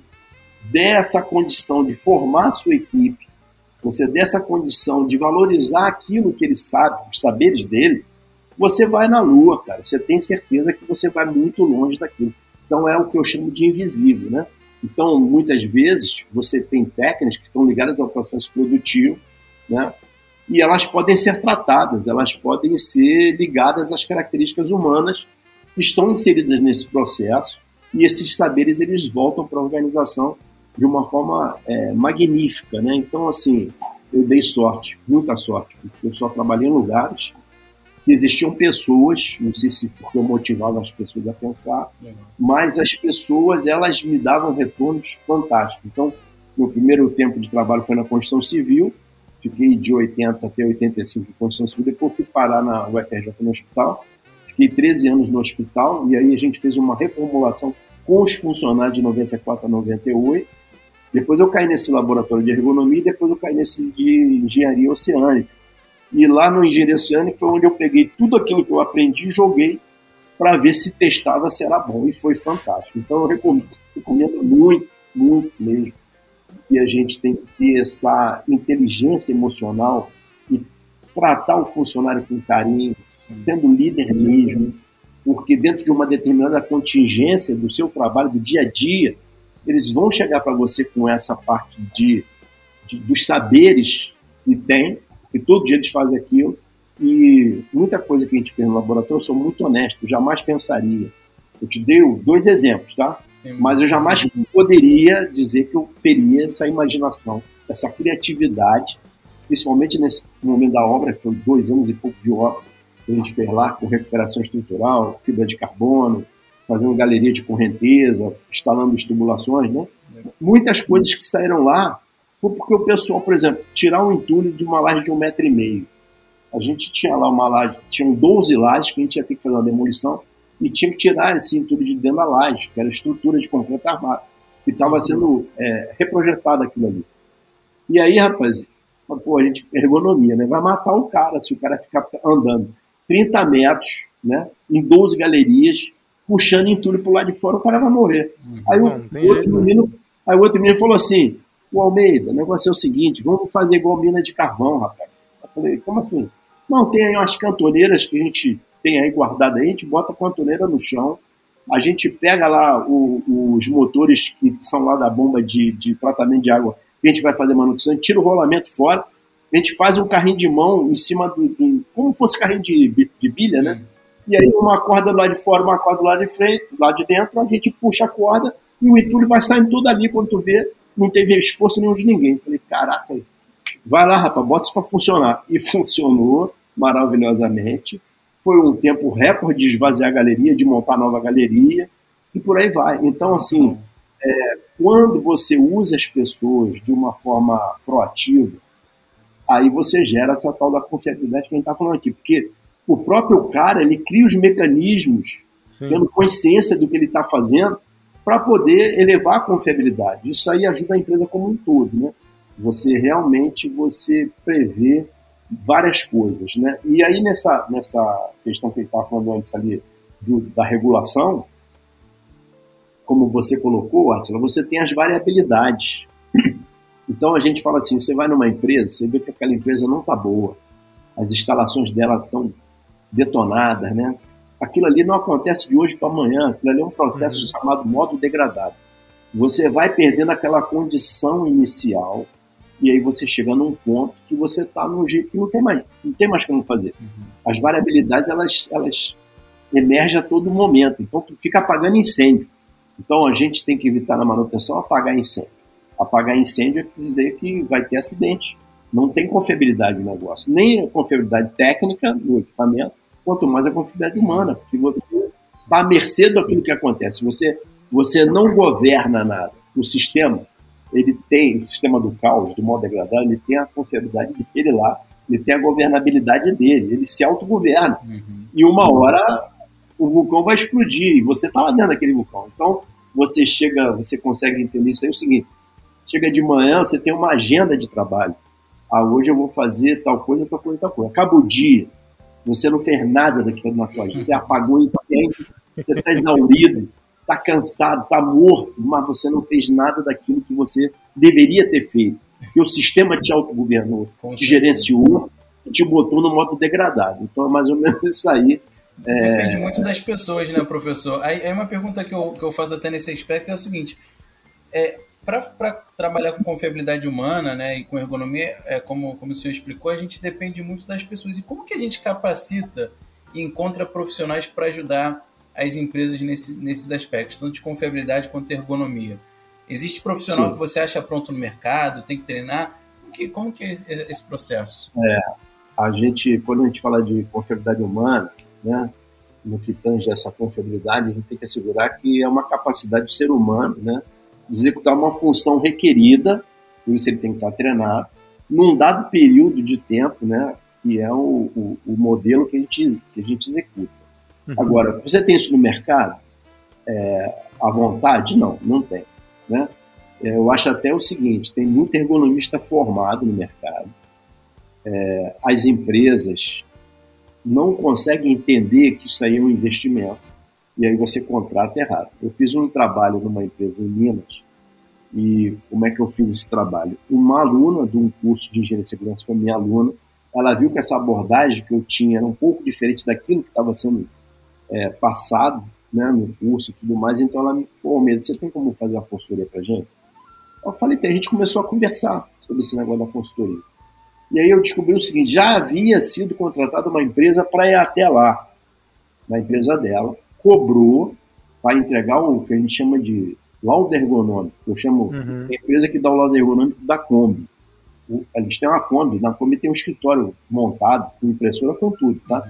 der essa condição de formar a sua equipe, você der essa condição de valorizar aquilo que ele sabe, os saberes dele, você vai na lua, cara. Você tem certeza que você vai muito longe daquilo. Então é o que eu chamo de invisível, né? Então, muitas vezes, você tem técnicas que estão ligadas ao processo produtivo, né? E elas podem ser tratadas, elas podem ser ligadas às características humanas que estão inseridas nesse processo, e esses saberes eles voltam para a organização de uma forma é, magnífica. Né? Então, assim, eu dei sorte, muita sorte, porque eu só trabalhei em lugares que existiam pessoas, não sei se porque eu motivava as pessoas a pensar, mas as pessoas elas me davam retornos fantásticos. Então, meu primeiro tempo de trabalho foi na construção civil, fiquei de 80 até 85 em construção civil, depois fui parar na UFRJ no hospital, fiquei 13 anos no hospital, e aí a gente fez uma reformulação com os funcionários de 94 a 98, depois eu caí nesse laboratório de ergonomia e depois eu caí nesse de engenharia oceânica. E lá no engenharia oceânica foi onde eu peguei tudo aquilo que eu aprendi e joguei para ver se testava se era bom. E foi fantástico. Então eu recomendo, recomendo muito, muito mesmo que a gente tem que ter essa inteligência emocional e tratar o funcionário com carinho, sendo líder mesmo, porque dentro de uma determinada contingência do seu trabalho, do dia a dia, eles vão chegar para você com essa parte de, de, dos saberes que tem, que todo dia eles fazem aquilo, e muita coisa que a gente fez no laboratório, eu sou muito honesto, jamais pensaria. Eu te dei dois exemplos, tá? Mas eu jamais poderia dizer que eu teria essa imaginação, essa criatividade, principalmente nesse momento da obra, que foi dois anos e pouco de obra, que a gente fez lá com recuperação estrutural, fibra de carbono, fazendo galeria de correnteza, instalando estimulações, né? Muitas coisas que saíram lá foi porque o pessoal, por exemplo, tirar um entulho de uma laje de um metro e meio. A gente tinha lá uma laje, tinham 12 lajes que a gente ia ter que fazer uma demolição e tinha que tirar esse entulho de dentro da laje, que era estrutura de concreto armado, que estava sendo é, reprojetado aquilo ali. E aí, rapaz, pô, a gente, ergonomia, né? Vai matar o cara se o cara ficar andando 30 metros, né? Em 12 galerias, puxando entulho pro lado de fora, o cara vai morrer. Uhum. Aí, o, o outro menino, aí o outro menino falou assim: o Almeida, o negócio é o seguinte, vamos fazer igual mina de carvão, rapaz. Eu falei, como assim? Não, tem aí umas cantoneiras que a gente tem aí guardada aí, a gente bota a cantoneira no chão, a gente pega lá o, os motores que são lá da bomba de, de tratamento de água, que a gente vai fazer manutenção, tira o rolamento fora, a gente faz um carrinho de mão em cima do, do como fosse carrinho de, de bilha, né? Sim. né? e aí uma corda lá de fora, uma corda lá de frente, lá de dentro, a gente puxa a corda e o entulho vai saindo tudo ali quando tu vê, não teve esforço nenhum de ninguém. Falei, caraca, vai lá, rapaz, bota isso para funcionar. E *laughs* funcionou maravilhosamente. Foi um tempo recorde de esvaziar a galeria, de montar nova galeria e por aí vai. Então, assim, é, quando você usa as pessoas de uma forma proativa, aí você gera essa tal da confiabilidade que a gente está falando aqui. Porque o próprio cara ele cria os mecanismos, Sim. tendo consciência do que ele está fazendo, para poder elevar a confiabilidade. Isso aí ajuda a empresa como um todo, né? Você realmente você prevê várias coisas, né? E aí nessa nessa questão que estava falando antes ali do, da regulação, como você colocou, Atila, você tem as variabilidades. *clears throat* Então a gente fala assim, você vai numa empresa, você vê que aquela empresa não está boa, as instalações dela estão detonadas, né? Aquilo ali não acontece de hoje para amanhã, aquilo ali é um processo uhum. chamado modo degradado. Você vai perdendo aquela condição inicial e aí você chega num ponto que você está num jeito que não tem mais, não tem mais como fazer. Uhum. As variabilidades elas, elas emergem a todo momento, então tu fica apagando incêndio. Então a gente tem que evitar na manutenção apagar incêndio. Apagar incêndio é dizer que vai ter acidente. Não tem confiabilidade no negócio, nem a confiabilidade técnica no equipamento, quanto mais a confiabilidade humana, porque você está à mercê daquilo que acontece. Você, você não governa nada. O sistema, ele tem, o sistema do caos, do modo degradado, ele tem a confiabilidade dele lá, ele tem a governabilidade dele, ele se autogoverna. Uhum. E uma hora o vulcão vai explodir e você está lá dentro daquele vulcão. Então, você chega, você consegue entender isso aí, é o seguinte, chega de manhã, você tem uma agenda de trabalho. Ah, hoje eu vou fazer tal coisa, tal coisa, tal coisa. Acaba o dia, você não fez nada daquilo na tua vida. Você apagou incêndio, você está exaurido, está cansado, está morto, mas você não fez nada daquilo que você deveria ter feito. Porque o sistema te autogovernou, te gerenciou e te botou no modo degradado. Então é mais ou menos *laughs* isso aí. É... Depende muito das pessoas, né, professor? Aí, aí uma pergunta que eu, que eu faço até nesse aspecto é o seguinte: é, para trabalhar com confiabilidade humana né, e com ergonomia, é, como, como o senhor explicou, a gente depende muito das pessoas. E como que a gente capacita e encontra profissionais para ajudar as empresas nesse, nesses aspectos, tanto de confiabilidade quanto de ergonomia? Existe profissional Sim. que você acha pronto no mercado, tem que treinar? Como que, como que é esse processo? É, a gente, quando a gente fala de confiabilidade humana, né, no que tange essa confiabilidade, a gente tem que assegurar que é uma capacidade do ser humano, né, executar uma função requerida, por isso ele tem que estar treinado, num dado período de tempo, né, que é o, o, o modelo que a gente, que a gente executa. Uhum. Agora, você tem isso no mercado? É, à vontade? Não, não tem. Né? É, eu acho até o seguinte, tem muito ergonomista formado no mercado, é, as empresas não conseguem entender que isso aí é um investimento, e aí você contrata errado. Eu fiz um trabalho numa empresa em Minas, e como é que eu fiz esse trabalho? Uma aluna de um curso de engenharia de segurança foi minha aluna, ela viu que essa abordagem que eu tinha era um pouco diferente daquilo que estava sendo é, passado né, no curso e tudo mais, então ela me falou, medo, você tem como fazer uma consultoria para gente? Eu falei, tem, a gente começou a conversar sobre esse negócio da consultoria. E aí eu descobri o seguinte, já havia sido contratada uma empresa para ir até lá, na empresa dela, cobrou para entregar o que a gente chama de laudo ergonômico. Eu chamo uhum. a empresa que dá o laudo ergonômico da Kombi. Gente tem uma Kombi, na Kombi tem um escritório montado, com impressora, com tudo, tá?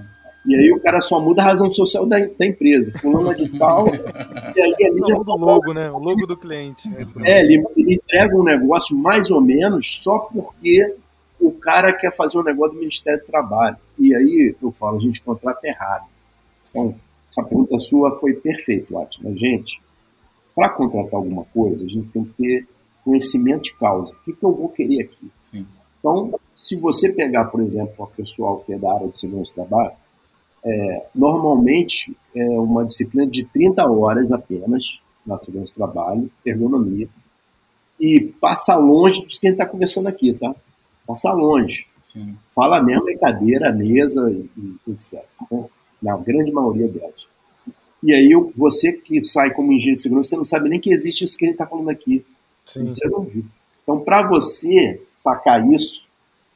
E aí o cara só muda a razão social da, da empresa, fulano de tal, e aí ele já... o logo, né? O logo do cliente. É, ele, ele entrega um negócio mais ou menos só porque o cara quer fazer um negócio do Ministério do Trabalho. E aí eu falo, a gente contrata errado. Então, essa pergunta sua foi perfeita, Atila. Gente, para contratar alguma coisa, a gente tem que ter conhecimento de causa. O que, que eu vou querer aqui? Sim. Então, se você pegar, por exemplo, uma pessoal que é da área de segurança do trabalho, é, normalmente é uma disciplina de 30 horas apenas na segurança do trabalho, ergonomia, e passa longe dos que a gente está conversando aqui, tá? Passa longe. Sim. Fala mesmo em cadeira, mesa e, e etc. Né? Na grande maioria delas. E aí você que sai como engenheiro de segurança, você não sabe nem que existe isso que a gente está falando aqui. Sim. Você não viu. Então, para você sacar isso,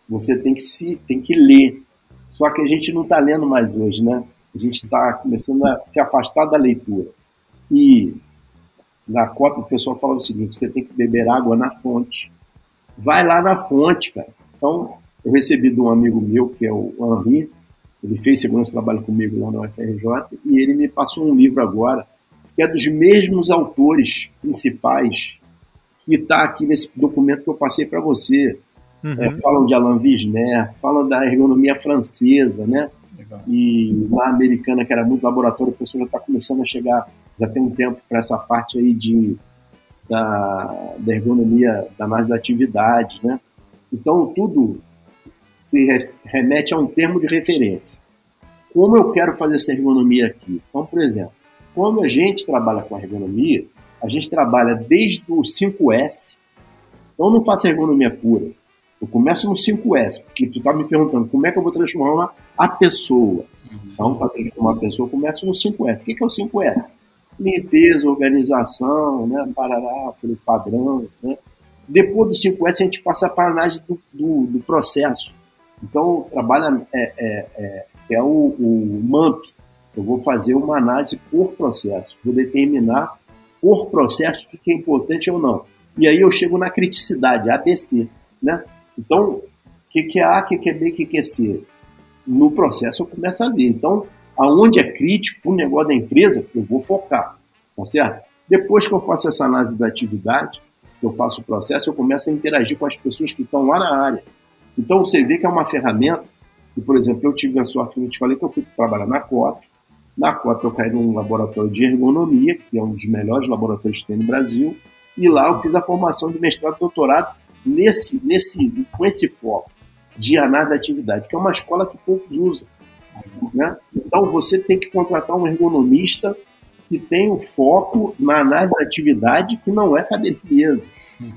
você tem que se tem que ler. Só que a gente não está lendo mais hoje, né? A gente está começando a se afastar da leitura. E na cota o pessoal fala o seguinte: você tem que beber água na fonte. Vai lá na fonte, cara. Então, eu recebi de um amigo meu, que é o Henri, ele fez segurança trabalho comigo lá na UFRJ, e ele me passou um livro agora, que é dos mesmos autores principais que está aqui nesse documento que eu passei para você. Uhum. É, falam de Alain Wisner, falam da ergonomia francesa, né? Legal. E na americana, que era muito laboratório, o pessoal já está começando a chegar, já tem um tempo para essa parte aí de, da, da ergonomia, da mais da atividade, né? Então, tudo se remete a um termo de referência. Como eu quero fazer essa ergonomia aqui? Então, por exemplo, quando a gente trabalha com a ergonomia, a gente trabalha desde o 5S. Então, eu não faço ergonomia pura. Eu começo no 5S, porque tu está me perguntando como é que eu vou transformar a pessoa. Então, para transformar a pessoa, eu começo no 5S. O que é o 5S? Limpeza, organização, né, parará, pelo padrão. Né? Depois do 5S, a gente passa para a análise do, do, do processo. Então, trabalha é, é, é, é o, o MAMP. Eu vou fazer uma análise por processo, vou determinar por processo o que é importante ou não. E aí eu chego na criticidade, ABC, né? Então, o que, que é A, o que, que é B, o que, que é C? No processo eu começo a ver. Então, aonde é crítico para o negócio da empresa, eu vou focar, tá certo? Depois que eu faço essa análise da atividade, eu faço o processo, eu começo a interagir com as pessoas que estão lá na área. Então, você vê que é uma ferramenta, e, por exemplo, eu tive a sorte, que eu te falei, que eu fui trabalhar na COP. Na COP eu caí num laboratório de ergonomia, que é um dos melhores laboratórios que tem no Brasil, e lá eu fiz a formação de mestrado e doutorado nesse, nesse, com esse foco de análise da atividade, que é uma escola que poucos usam. Né? Então você tem que contratar um ergonomista que tem o foco na análise da atividade, que não é mesa.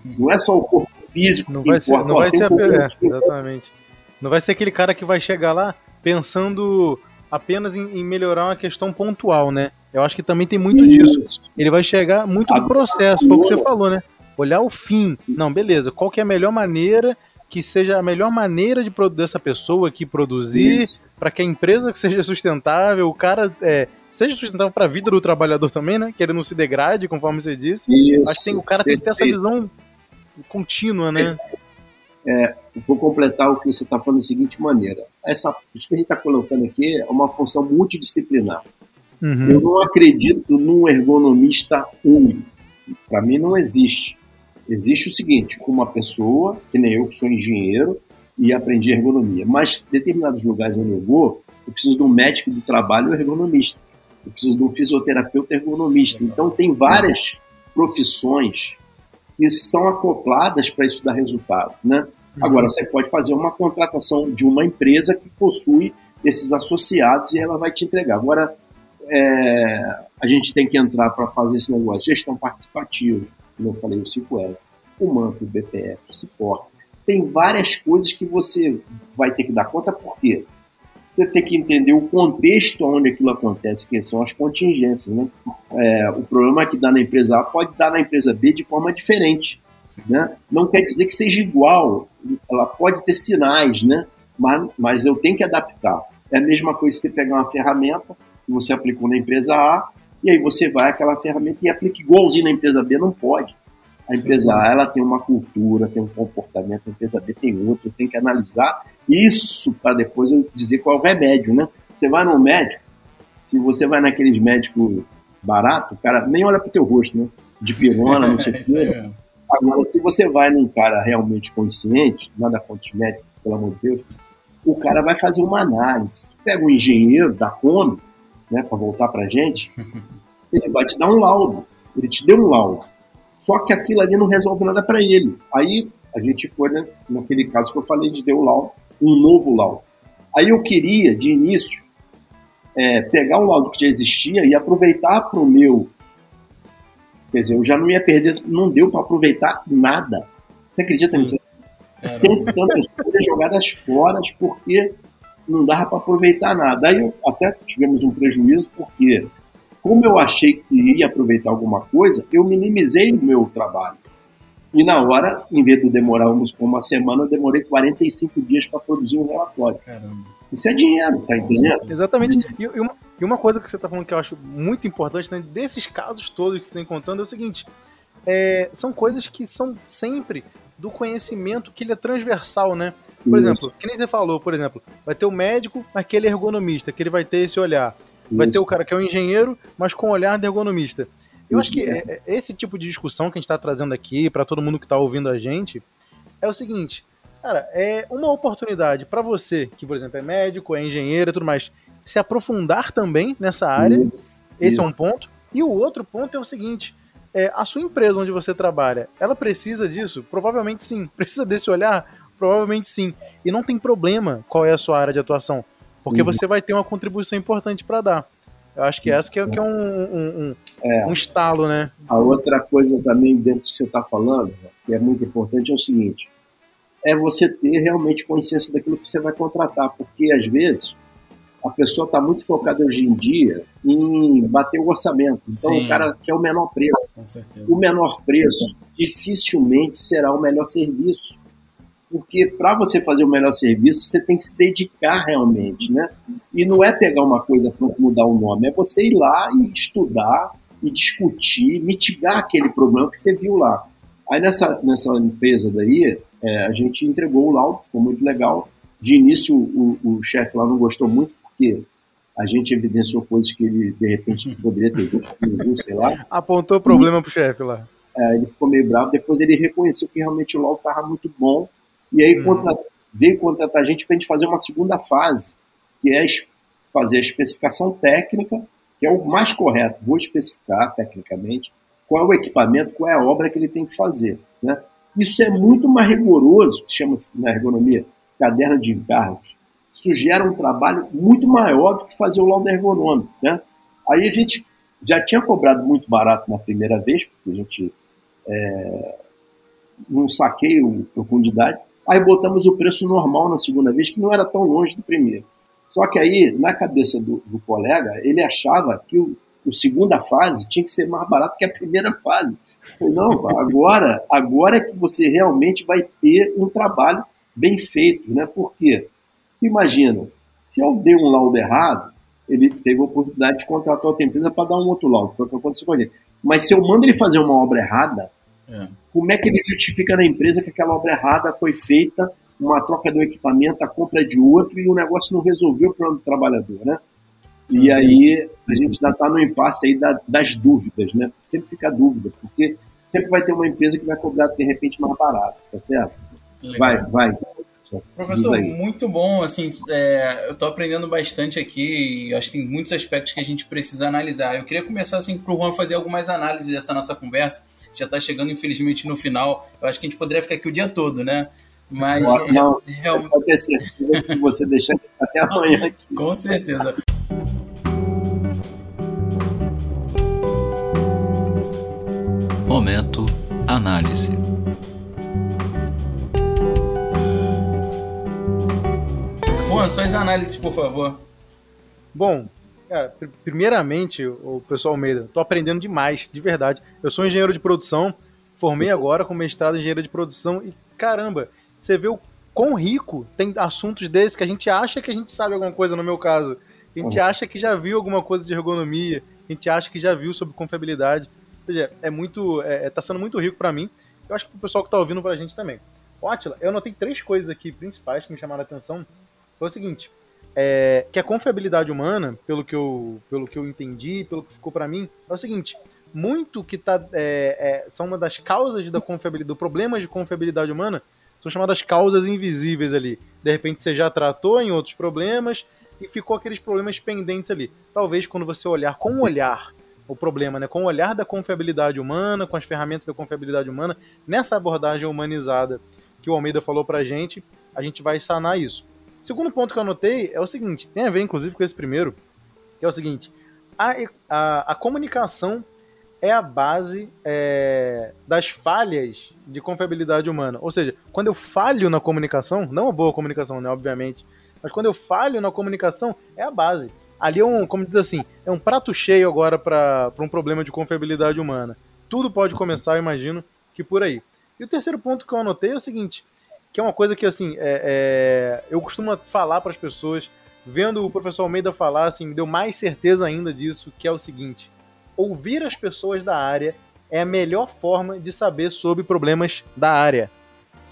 Não é só o corpo físico não que vai importa. Ser, não vai ser um é, exatamente. Não vai ser aquele cara que vai chegar lá pensando apenas em, em, melhorar uma questão pontual, né? Eu acho que também tem muito Isso. disso. Ele vai chegar muito no processo, foi o que você falou, né? Olhar o fim. Não, beleza, qual que é a melhor maneira que seja a melhor maneira de dessa pessoa aqui produzir, para que a empresa seja sustentável, o cara é, seja sustentável para a vida do trabalhador também, né? Que ele não se degrade, conforme você disse. Isso, Acho que tem, o cara tem que ter essa visão contínua, né? É, vou completar o que você está falando da seguinte maneira. Essa, isso que a gente está colocando aqui é uma função multidisciplinar. Uhum. Eu não acredito num ergonomista único. Para mim não existe. Existe o seguinte, uma pessoa, que nem eu que sou engenheiro e aprendi ergonomia, mas determinados lugares onde eu vou, eu preciso de um médico do trabalho ergonomista. Eu preciso de um fisioterapeuta ergonomista. Então tem várias profissões que são acopladas para isso dar resultado, né? Uhum. Agora, você pode fazer uma contratação de uma empresa que possui esses associados e ela vai te entregar. Agora, é, a gente tem que entrar para fazer esse negócio. Gestão participativa, como eu falei, o 5S, o MANP, o BPF, o CIPOR. Tem várias coisas que você vai ter que dar conta, porque você tem que entender o contexto onde aquilo acontece, que são as contingências. Né? É, o problema que dá na empresa A pode dar na empresa B de forma diferente. Né? Não quer dizer que seja igual, ela pode ter sinais, né? mas, mas eu tenho que adaptar. É a mesma coisa se você pegar uma ferramenta que você aplicou na empresa A, e aí você vai àquela ferramenta e aplica igualzinho na empresa B, não pode. A empresa A ela tem uma cultura, tem um comportamento, a empresa B tem outro, tem que analisar isso para depois eu dizer qual é o remédio, né? Você vai no médico, se você vai naqueles médicos barato, o cara nem olha pro teu rosto, né? De pirona, não sei o *laughs* quê. Agora, se você vai num cara realmente consciente, nada contra os médicos, pelo amor de Deus, o cara vai fazer uma análise. Pega um engenheiro da Kombi, né, para voltar para a gente, *laughs* ele vai te dar um laudo. Ele te deu um laudo. Só que aquilo ali não resolve nada para ele. Aí a gente foi, né, naquele caso que eu falei de deu o laudo, um novo laudo. Aí eu queria, de início, é, pegar o laudo que já existia e aproveitar para o meu. Quer dizer, eu já não ia perder, não deu para aproveitar nada. Você acredita nisso? Sempre tantas coisas jogadas fora porque não dava para aproveitar nada. Aí até tivemos um prejuízo, porque como eu achei que ia aproveitar alguma coisa, eu minimizei o meu trabalho. E na hora, em vez de demorarmos uma semana, eu demorei 45 dias para produzir um relatório. Caramba. Isso é dinheiro, tá entendendo? Exatamente. E, uma, e uma coisa que você está falando que eu acho muito importante, né, desses casos todos que você tem contando, é o seguinte: é, são coisas que são sempre do conhecimento que ele é transversal, né? Por Isso. exemplo, que nem você falou, por exemplo, vai ter o médico, mas que ele é ergonomista, que ele vai ter esse olhar. Vai Isso. ter o cara que é um engenheiro, mas com o olhar de ergonomista. Eu Isso. acho que é, é, esse tipo de discussão que a gente está trazendo aqui, para todo mundo que está ouvindo a gente, é o seguinte, cara, é uma oportunidade para você, que, por exemplo, é médico, é engenheiro e tudo mais, se aprofundar também nessa área. Esse é um ponto. E o outro ponto é o seguinte: é, a sua empresa onde você trabalha, ela precisa disso? Provavelmente sim. *laughs* Precisa desse olhar? Provavelmente sim. E não tem problema qual é a sua área de atuação, porque uhum. você vai ter uma contribuição importante para dar. Eu acho que essa que é, que é um, um, um, é. um, estalo, né? A outra coisa também dentro do que você está falando, que é muito importante, é o seguinte: é você ter realmente consciência daquilo que você vai contratar, porque às vezes a pessoa está muito focada hoje em dia em bater o orçamento. Então Sim. o cara quer o menor preço. O menor preço dificilmente será o melhor serviço porque para você fazer o melhor serviço, você tem que se dedicar realmente, né? E não é pegar uma coisa para mudar o nome, é você ir lá e estudar e discutir, mitigar aquele problema que você viu lá. Aí nessa, nessa empresa daí, é, a gente entregou o laudo, ficou muito legal. De início, o, o chefe lá não gostou muito, porque a gente evidenciou coisas que ele, de repente, poderia ter visto, sei lá. Apontou o problema e, pro chefe lá. É, ele ficou meio bravo. Depois ele reconheceu que realmente o laudo estava muito bom e aí uhum. contra, veio contratar a gente para a gente fazer uma segunda fase, que é fazer a especificação técnica, que é o mais correto. Vou especificar tecnicamente qual é o equipamento, qual é a obra que ele tem que fazer. Né? Isso é muito mais rigoroso, chama-se na ergonomia caderno de encargos. Isso gera um trabalho muito maior do que fazer o laudo ergonômico. Né? Aí a gente já tinha cobrado muito barato na primeira vez, porque a gente é, não saquei a profundidade, Aí botamos o preço normal na segunda vez, que não era tão longe do primeiro. Só que aí, na cabeça do, do colega, ele achava que o, o segunda fase tinha que ser mais barato que a primeira fase. Não, agora, agora é que você realmente vai ter um trabalho bem feito, né? Por quê? Imagina, se eu dei um laudo errado, ele teve a oportunidade de contratar outra empresa para dar um outro laudo, foi o que aconteceu com ele. Mas se eu mando ele fazer uma obra errada, é. Como é que ele justifica na empresa que aquela obra errada foi feita, uma troca do equipamento, a compra de outro e o negócio não resolveu o problema do trabalhador, né? E aí a gente ainda está no impasse aí das dúvidas, né? Sempre fica a dúvida, porque sempre vai ter uma empresa que vai cobrar de repente mais barato, tá certo? Legal. Vai, vai. Professor, muito bom, assim, é, eu estou aprendendo bastante aqui e acho que tem muitos aspectos que a gente precisa analisar. Eu queria começar, assim, para o Juan fazer algumas análises dessa nossa conversa, já está chegando, infelizmente, no final. Eu acho que a gente poderia ficar aqui o dia todo, né? Mas... Não, realmente... pode ter certeza que se você deixar, até amanhã aqui. Com certeza. Momento Análise. Juan, suas análises, por favor. Bom, cara, primeiramente, o pessoal Almeida, tô aprendendo demais, de verdade. Eu sou engenheiro de produção, formei Sim. agora com mestrado em engenharia de produção e caramba, você vê o quão rico tem assuntos desses que a gente acha que a gente sabe alguma coisa, no meu caso. A gente uhum. acha que já viu alguma coisa de ergonomia, a gente acha que já viu sobre confiabilidade seja, é muito. É, é, tá sendo muito rico para mim. Eu acho que o pessoal que tá ouvindo pra gente também. Ó, Atila, eu notei três coisas aqui principais que me chamaram a atenção. Foi o seguinte. É, que a confiabilidade humana, pelo que eu, pelo que eu entendi, pelo que ficou para mim, é o seguinte: muito que tá, é, é, são uma das causas da confiabilidade, do problema de confiabilidade humana, são chamadas causas invisíveis ali. De repente você já tratou em outros problemas e ficou aqueles problemas pendentes ali. Talvez quando você olhar com um olhar o problema, né? Com o olhar da confiabilidade humana, com as ferramentas da confiabilidade humana, nessa abordagem humanizada que o Almeida falou pra gente, a gente vai sanar isso. O segundo ponto que eu anotei é o seguinte, tem a ver inclusive com esse primeiro, que é o seguinte, a, a, a comunicação é a base é, das falhas de confiabilidade humana. Ou seja, quando eu falho na comunicação, não uma boa comunicação, né, obviamente, mas quando eu falho na comunicação, é a base ali é um, como diz assim, é um prato cheio agora para um problema de confiabilidade humana. Tudo pode começar, imagino, que por aí. E o terceiro ponto que eu anotei é o seguinte, que é uma coisa que assim, é, é, eu costumo falar para as pessoas, vendo o professor Almeida falar, assim, me deu mais certeza ainda disso, que é o seguinte: ouvir as pessoas da área é a melhor forma de saber sobre problemas da área.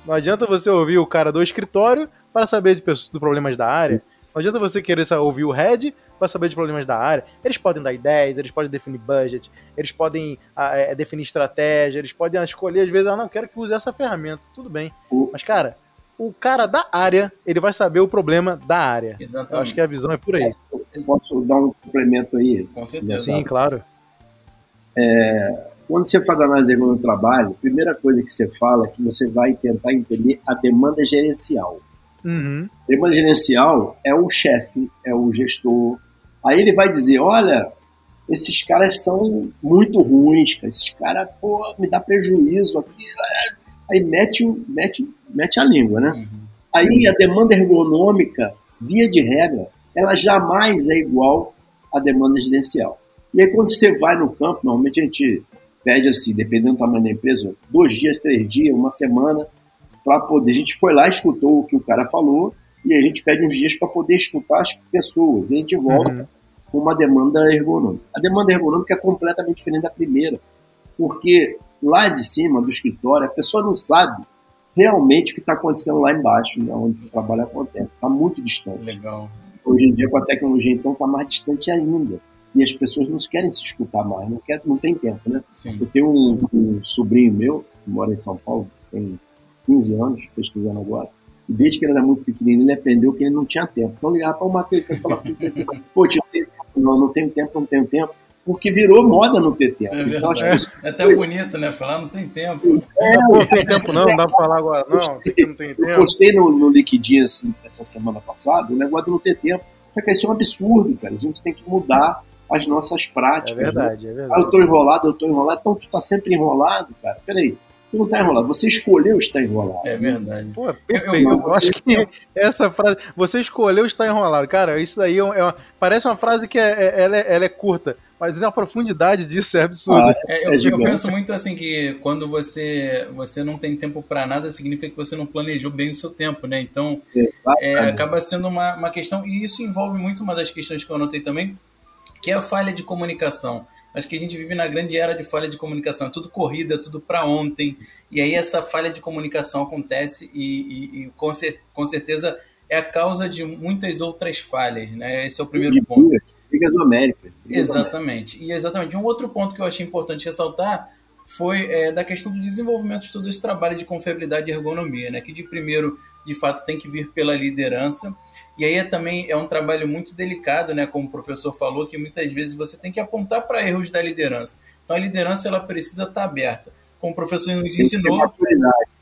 Não adianta você ouvir o cara do escritório para saber de, de problemas da área. Não adianta você querer ouvir o head para saber de problemas da área. Eles podem dar ideias, eles podem definir budget, eles podem é, definir estratégia, eles podem escolher, às vezes, ah, não, quero que use essa ferramenta. Tudo bem. Mas, cara, o cara da área, ele vai saber o problema da área. Exatamente. Eu acho que a visão é por aí. Eu posso dar um complemento aí? Com certeza. Sim, claro. É, quando você faz análise no trabalho, a primeira coisa que você fala é que você vai tentar entender a demanda gerencial. Uhum. Demanda gerencial é o chefe, é o gestor, Aí ele vai dizer: olha, esses caras são muito ruins, esses caras, pô, me dá prejuízo aqui. Aí mete, mete, mete a língua, né? Uhum. Aí a demanda ergonômica, via de regra, ela jamais é igual à demanda gerencial. E aí quando você vai no campo, normalmente a gente pede assim, dependendo do tamanho da empresa, dois dias, três dias, uma semana, para poder. A gente foi lá, escutou o que o cara falou, e a gente pede uns dias para poder escutar as pessoas. E a gente volta uhum. com uma demanda ergonômica. A demanda ergonômica é completamente diferente da primeira, porque lá de cima do escritório a pessoa não sabe realmente o que está acontecendo lá embaixo, né, onde o trabalho acontece. Está muito distante. Legal. Hoje em dia, com a tecnologia, então, está mais distante ainda. E as pessoas não querem se escutar mais, não, quer, não tem tempo, né? Sim. Eu tenho um, um sobrinho meu, que mora em São Paulo, tem 15 anos, pesquisando agora, desde que ele era muito pequenino, ele aprendeu que ele não tinha tempo. Então ligava para o Matheus e falava, pô, tinha tempo, não, não tenho tempo, não tenho tempo. Porque virou moda não ter tempo. É, então, é, é até bonito, né? Falar não tem tempo. É, não tem tempo não, não dá para falar agora não, postei, não tem tempo. Eu postei no, no Liquidinha assim, essa semana passada o negócio de não ter tempo. Só que isso é um absurdo, cara. A gente tem que mudar as nossas práticas. É verdade, né? é verdade. Ah, eu tô enrolado, eu tô enrolado. Então tu tá sempre enrolado, cara. Peraí não está enrolado, você escolheu estar enrolado. É verdade. Pô, perfeito. Eu, eu, eu acho que essa frase, você escolheu estar enrolado. Cara, isso daí é, uma, parece uma frase que é, é, ela, é, ela é curta, Mas a profundidade disso é absurda. Ah, é, eu, é eu, penso muito assim que quando você, você não tem tempo para nada, significa que você não planejou bem o seu tempo, né? Então é, acaba sendo uma, uma questão, e isso envolve muito uma das questões que eu anotei também, que é a falha de comunicação. Acho que a gente vive na grande era de falha de comunicação, é tudo corrida, é tudo para ontem, e aí essa falha de comunicação acontece e, e, e com, cer com certeza é a causa de muitas outras falhas, né? Esse é o primeiro ponto. Ligas Américas. Exatamente. E exatamente. Um outro ponto que eu achei importante ressaltar foi é, da questão do desenvolvimento de todo esse trabalho de confiabilidade e ergonomia, né? Que de primeiro, de fato, tem que vir pela liderança. E aí é, também é um trabalho muito delicado, né? Como o professor falou, que muitas vezes você tem que apontar para erros da liderança. Então a liderança ela precisa estar tá aberta. Como o professor nos tem ensinou.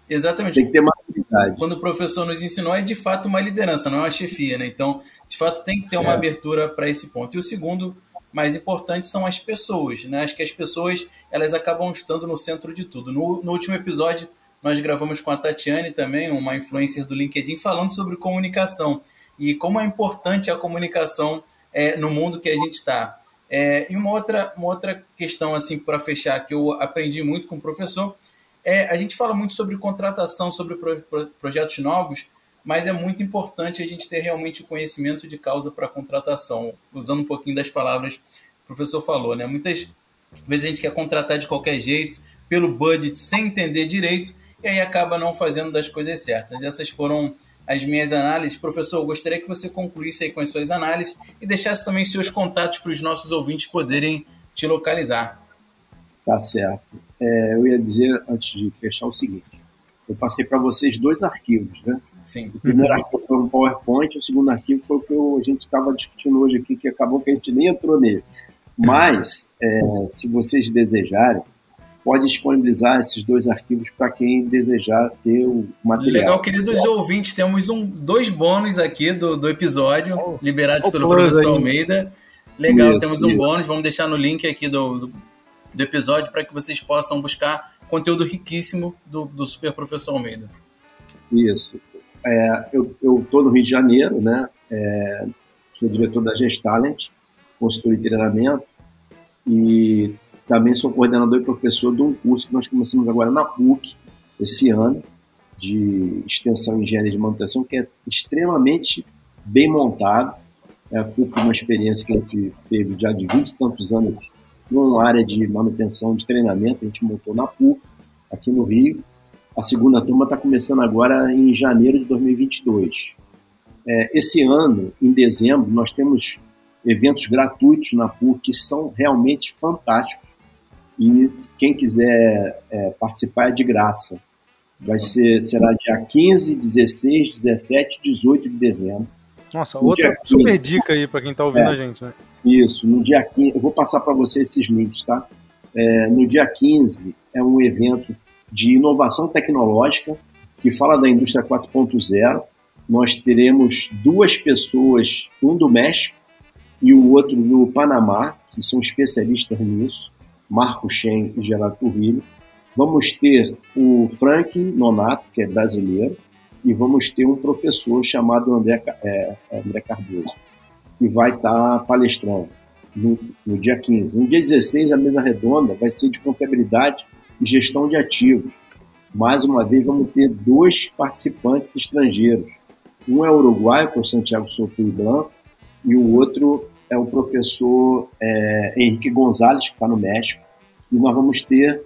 Exatamente. Tem que ter maturidade. Quando o professor nos ensinou, é de fato uma liderança, não é uma chefia, né? Então, de fato, tem que ter uma é. abertura para esse ponto. E o segundo mais importante são as pessoas, né? Acho que as pessoas, elas acabam estando no centro de tudo. No, no último episódio, nós gravamos com a Tatiane também, uma influencer do LinkedIn, falando sobre comunicação e como é importante a comunicação é, no mundo que a gente está. É, e uma outra, uma outra questão, assim, para fechar, que eu aprendi muito com o professor, é, a gente fala muito sobre contratação, sobre pro, pro, projetos novos, mas é muito importante a gente ter realmente o conhecimento de causa para contratação, usando um pouquinho das palavras que o professor falou, né? Muitas vezes a gente quer contratar de qualquer jeito, pelo budget, sem entender direito, e aí acaba não fazendo das coisas certas. Essas foram as minhas análises. Professor, eu gostaria que você concluísse aí com as suas análises e deixasse também seus contatos para os nossos ouvintes poderem te localizar. Tá certo. É, eu ia dizer, antes de fechar, o seguinte. Eu passei para vocês dois arquivos, né? Sim. O primeiro arquivo foi um PowerPoint, o segundo arquivo foi o que eu, a gente estava discutindo hoje aqui, que acabou que a gente nem entrou nele. Mas, é, se vocês desejarem, pode disponibilizar esses dois arquivos para quem desejar ter o material. Legal, queridos certo? ouvintes, temos um, dois bônus aqui do, do episódio, oh, liberados oh, pelo professor Almeida. Legal, isso, temos um isso. bônus, vamos deixar no link aqui do, do, do episódio para que vocês possam buscar conteúdo riquíssimo do, do Super Professor Almeida. Isso. É, eu estou no Rio de Janeiro, né? É, sou diretor da Gestalent, consultoria e treinamento, e também sou coordenador e professor de um curso que nós começamos agora na PUC, esse ano, de extensão engenharia de manutenção, que é extremamente bem montado. É, por uma experiência que a gente teve já de 20 e tantos anos numa área de manutenção de treinamento, a gente montou na PUC, aqui no Rio, a segunda turma está começando agora em janeiro de 2022. É, esse ano, em dezembro, nós temos eventos gratuitos na PUC que são realmente fantásticos. E quem quiser é, participar é de graça. Vai ser, será dia 15, 16, 17 18 de dezembro. Nossa, no outra 15, super dica aí para quem está ouvindo é, a gente, né? Isso, no dia 15, eu vou passar para você esses links, tá? É, no dia 15 é um evento de inovação tecnológica, que fala da indústria 4.0. Nós teremos duas pessoas, um do México e o outro do Panamá, que são especialistas nisso, Marco Shen e Gerardo Turrilho. Vamos ter o Frank Nonato, que é brasileiro, e vamos ter um professor chamado André, é, André Cardoso, que vai estar palestrando no, no dia 15. No dia 16, a mesa redonda vai ser de confiabilidade e gestão de ativos. Mais uma vez, vamos ter dois participantes estrangeiros. Um é uruguaio, que é o Santiago Souto Blanco, e o outro é o professor é, Henrique Gonzalez, que está no México. E nós vamos ter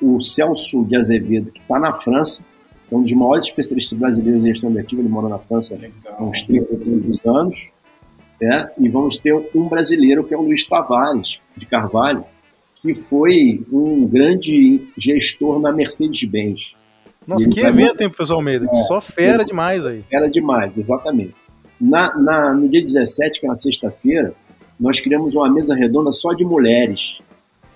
o Celso de Azevedo, que está na França, é um dos maiores especialistas brasileiros em gestão de ativos, ele mora na França há uns 30 anos. É, e vamos ter um brasileiro, que é o Luiz Tavares, de Carvalho, que foi um grande gestor na Mercedes-Benz. Nossa, que evento, hein, professor Almeida? É, Só fera demais aí. Fera demais, exatamente. Na, na, no dia 17, que é na sexta-feira, nós criamos uma mesa redonda só de mulheres.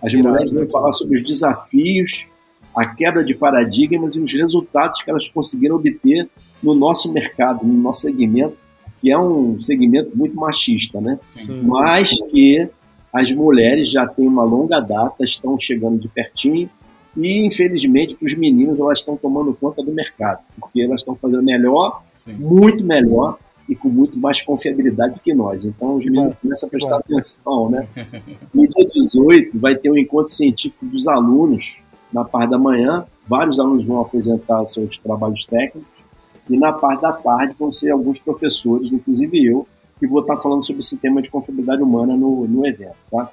As Irado. mulheres vão falar sobre os desafios, a quebra de paradigmas e os resultados que elas conseguiram obter no nosso mercado, no nosso segmento, que é um segmento muito machista, né? Sim. Mas que as mulheres já têm uma longa data, estão chegando de pertinho e, infelizmente, para os meninos, elas estão tomando conta do mercado, porque elas estão fazendo melhor, Sim. muito melhor, e com muito mais confiabilidade do que nós. Então, os meninos começam a prestar atenção, né? *laughs* No dia 18 vai ter um encontro científico dos alunos na parte da manhã. Vários alunos vão apresentar seus trabalhos técnicos e na parte da tarde vão ser alguns professores, inclusive eu, que vou estar falando sobre esse tema de confiabilidade humana no, no evento, tá?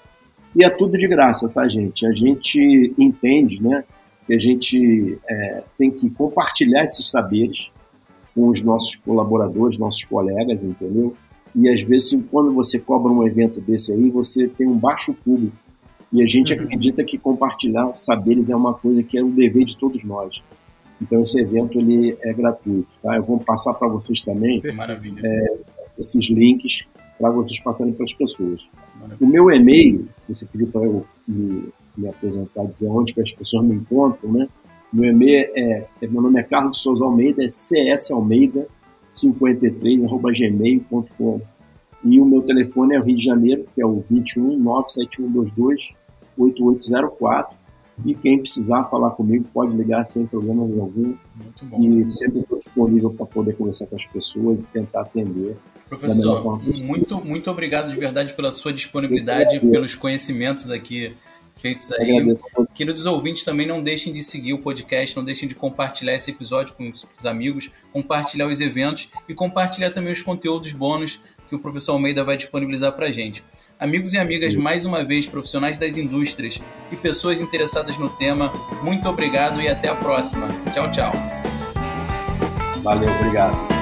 E é tudo de graça, tá, gente? A gente entende, né, que a gente é, tem que compartilhar esses saberes com os nossos colaboradores, nossos colegas, entendeu? E às vezes, quando você cobra um evento desse aí, você tem um baixo público. E a gente uhum. acredita que compartilhar saberes é uma coisa que é um dever de todos nós. Então esse evento ele é gratuito, tá? Eu vou passar para vocês também é, esses links para vocês passarem para as pessoas. Maravilha. O meu e-mail, você pediu para eu me, me, apresentar, dizer onde que as pessoas me encontram, né? Meu e-mail é, é meu nome é Carlos Souza Almeida, é csalmeida53@gmail.com e o meu telefone é o Rio de Janeiro, que é o 21 97122 8804 e quem precisar falar comigo pode ligar sem problema algum. Muito bom. E sempre estou disponível para poder conversar com as pessoas e tentar atender. Professor, muito, muito obrigado de verdade pela sua disponibilidade, pelos conhecimentos aqui feitos aí. Agradeço. Queridos ouvintes, também não deixem de seguir o podcast, não deixem de compartilhar esse episódio com os amigos, compartilhar os eventos e compartilhar também os conteúdos bônus que o professor Almeida vai disponibilizar para a gente. Amigos e amigas, mais uma vez, profissionais das indústrias e pessoas interessadas no tema, muito obrigado e até a próxima. Tchau, tchau. Valeu, obrigado.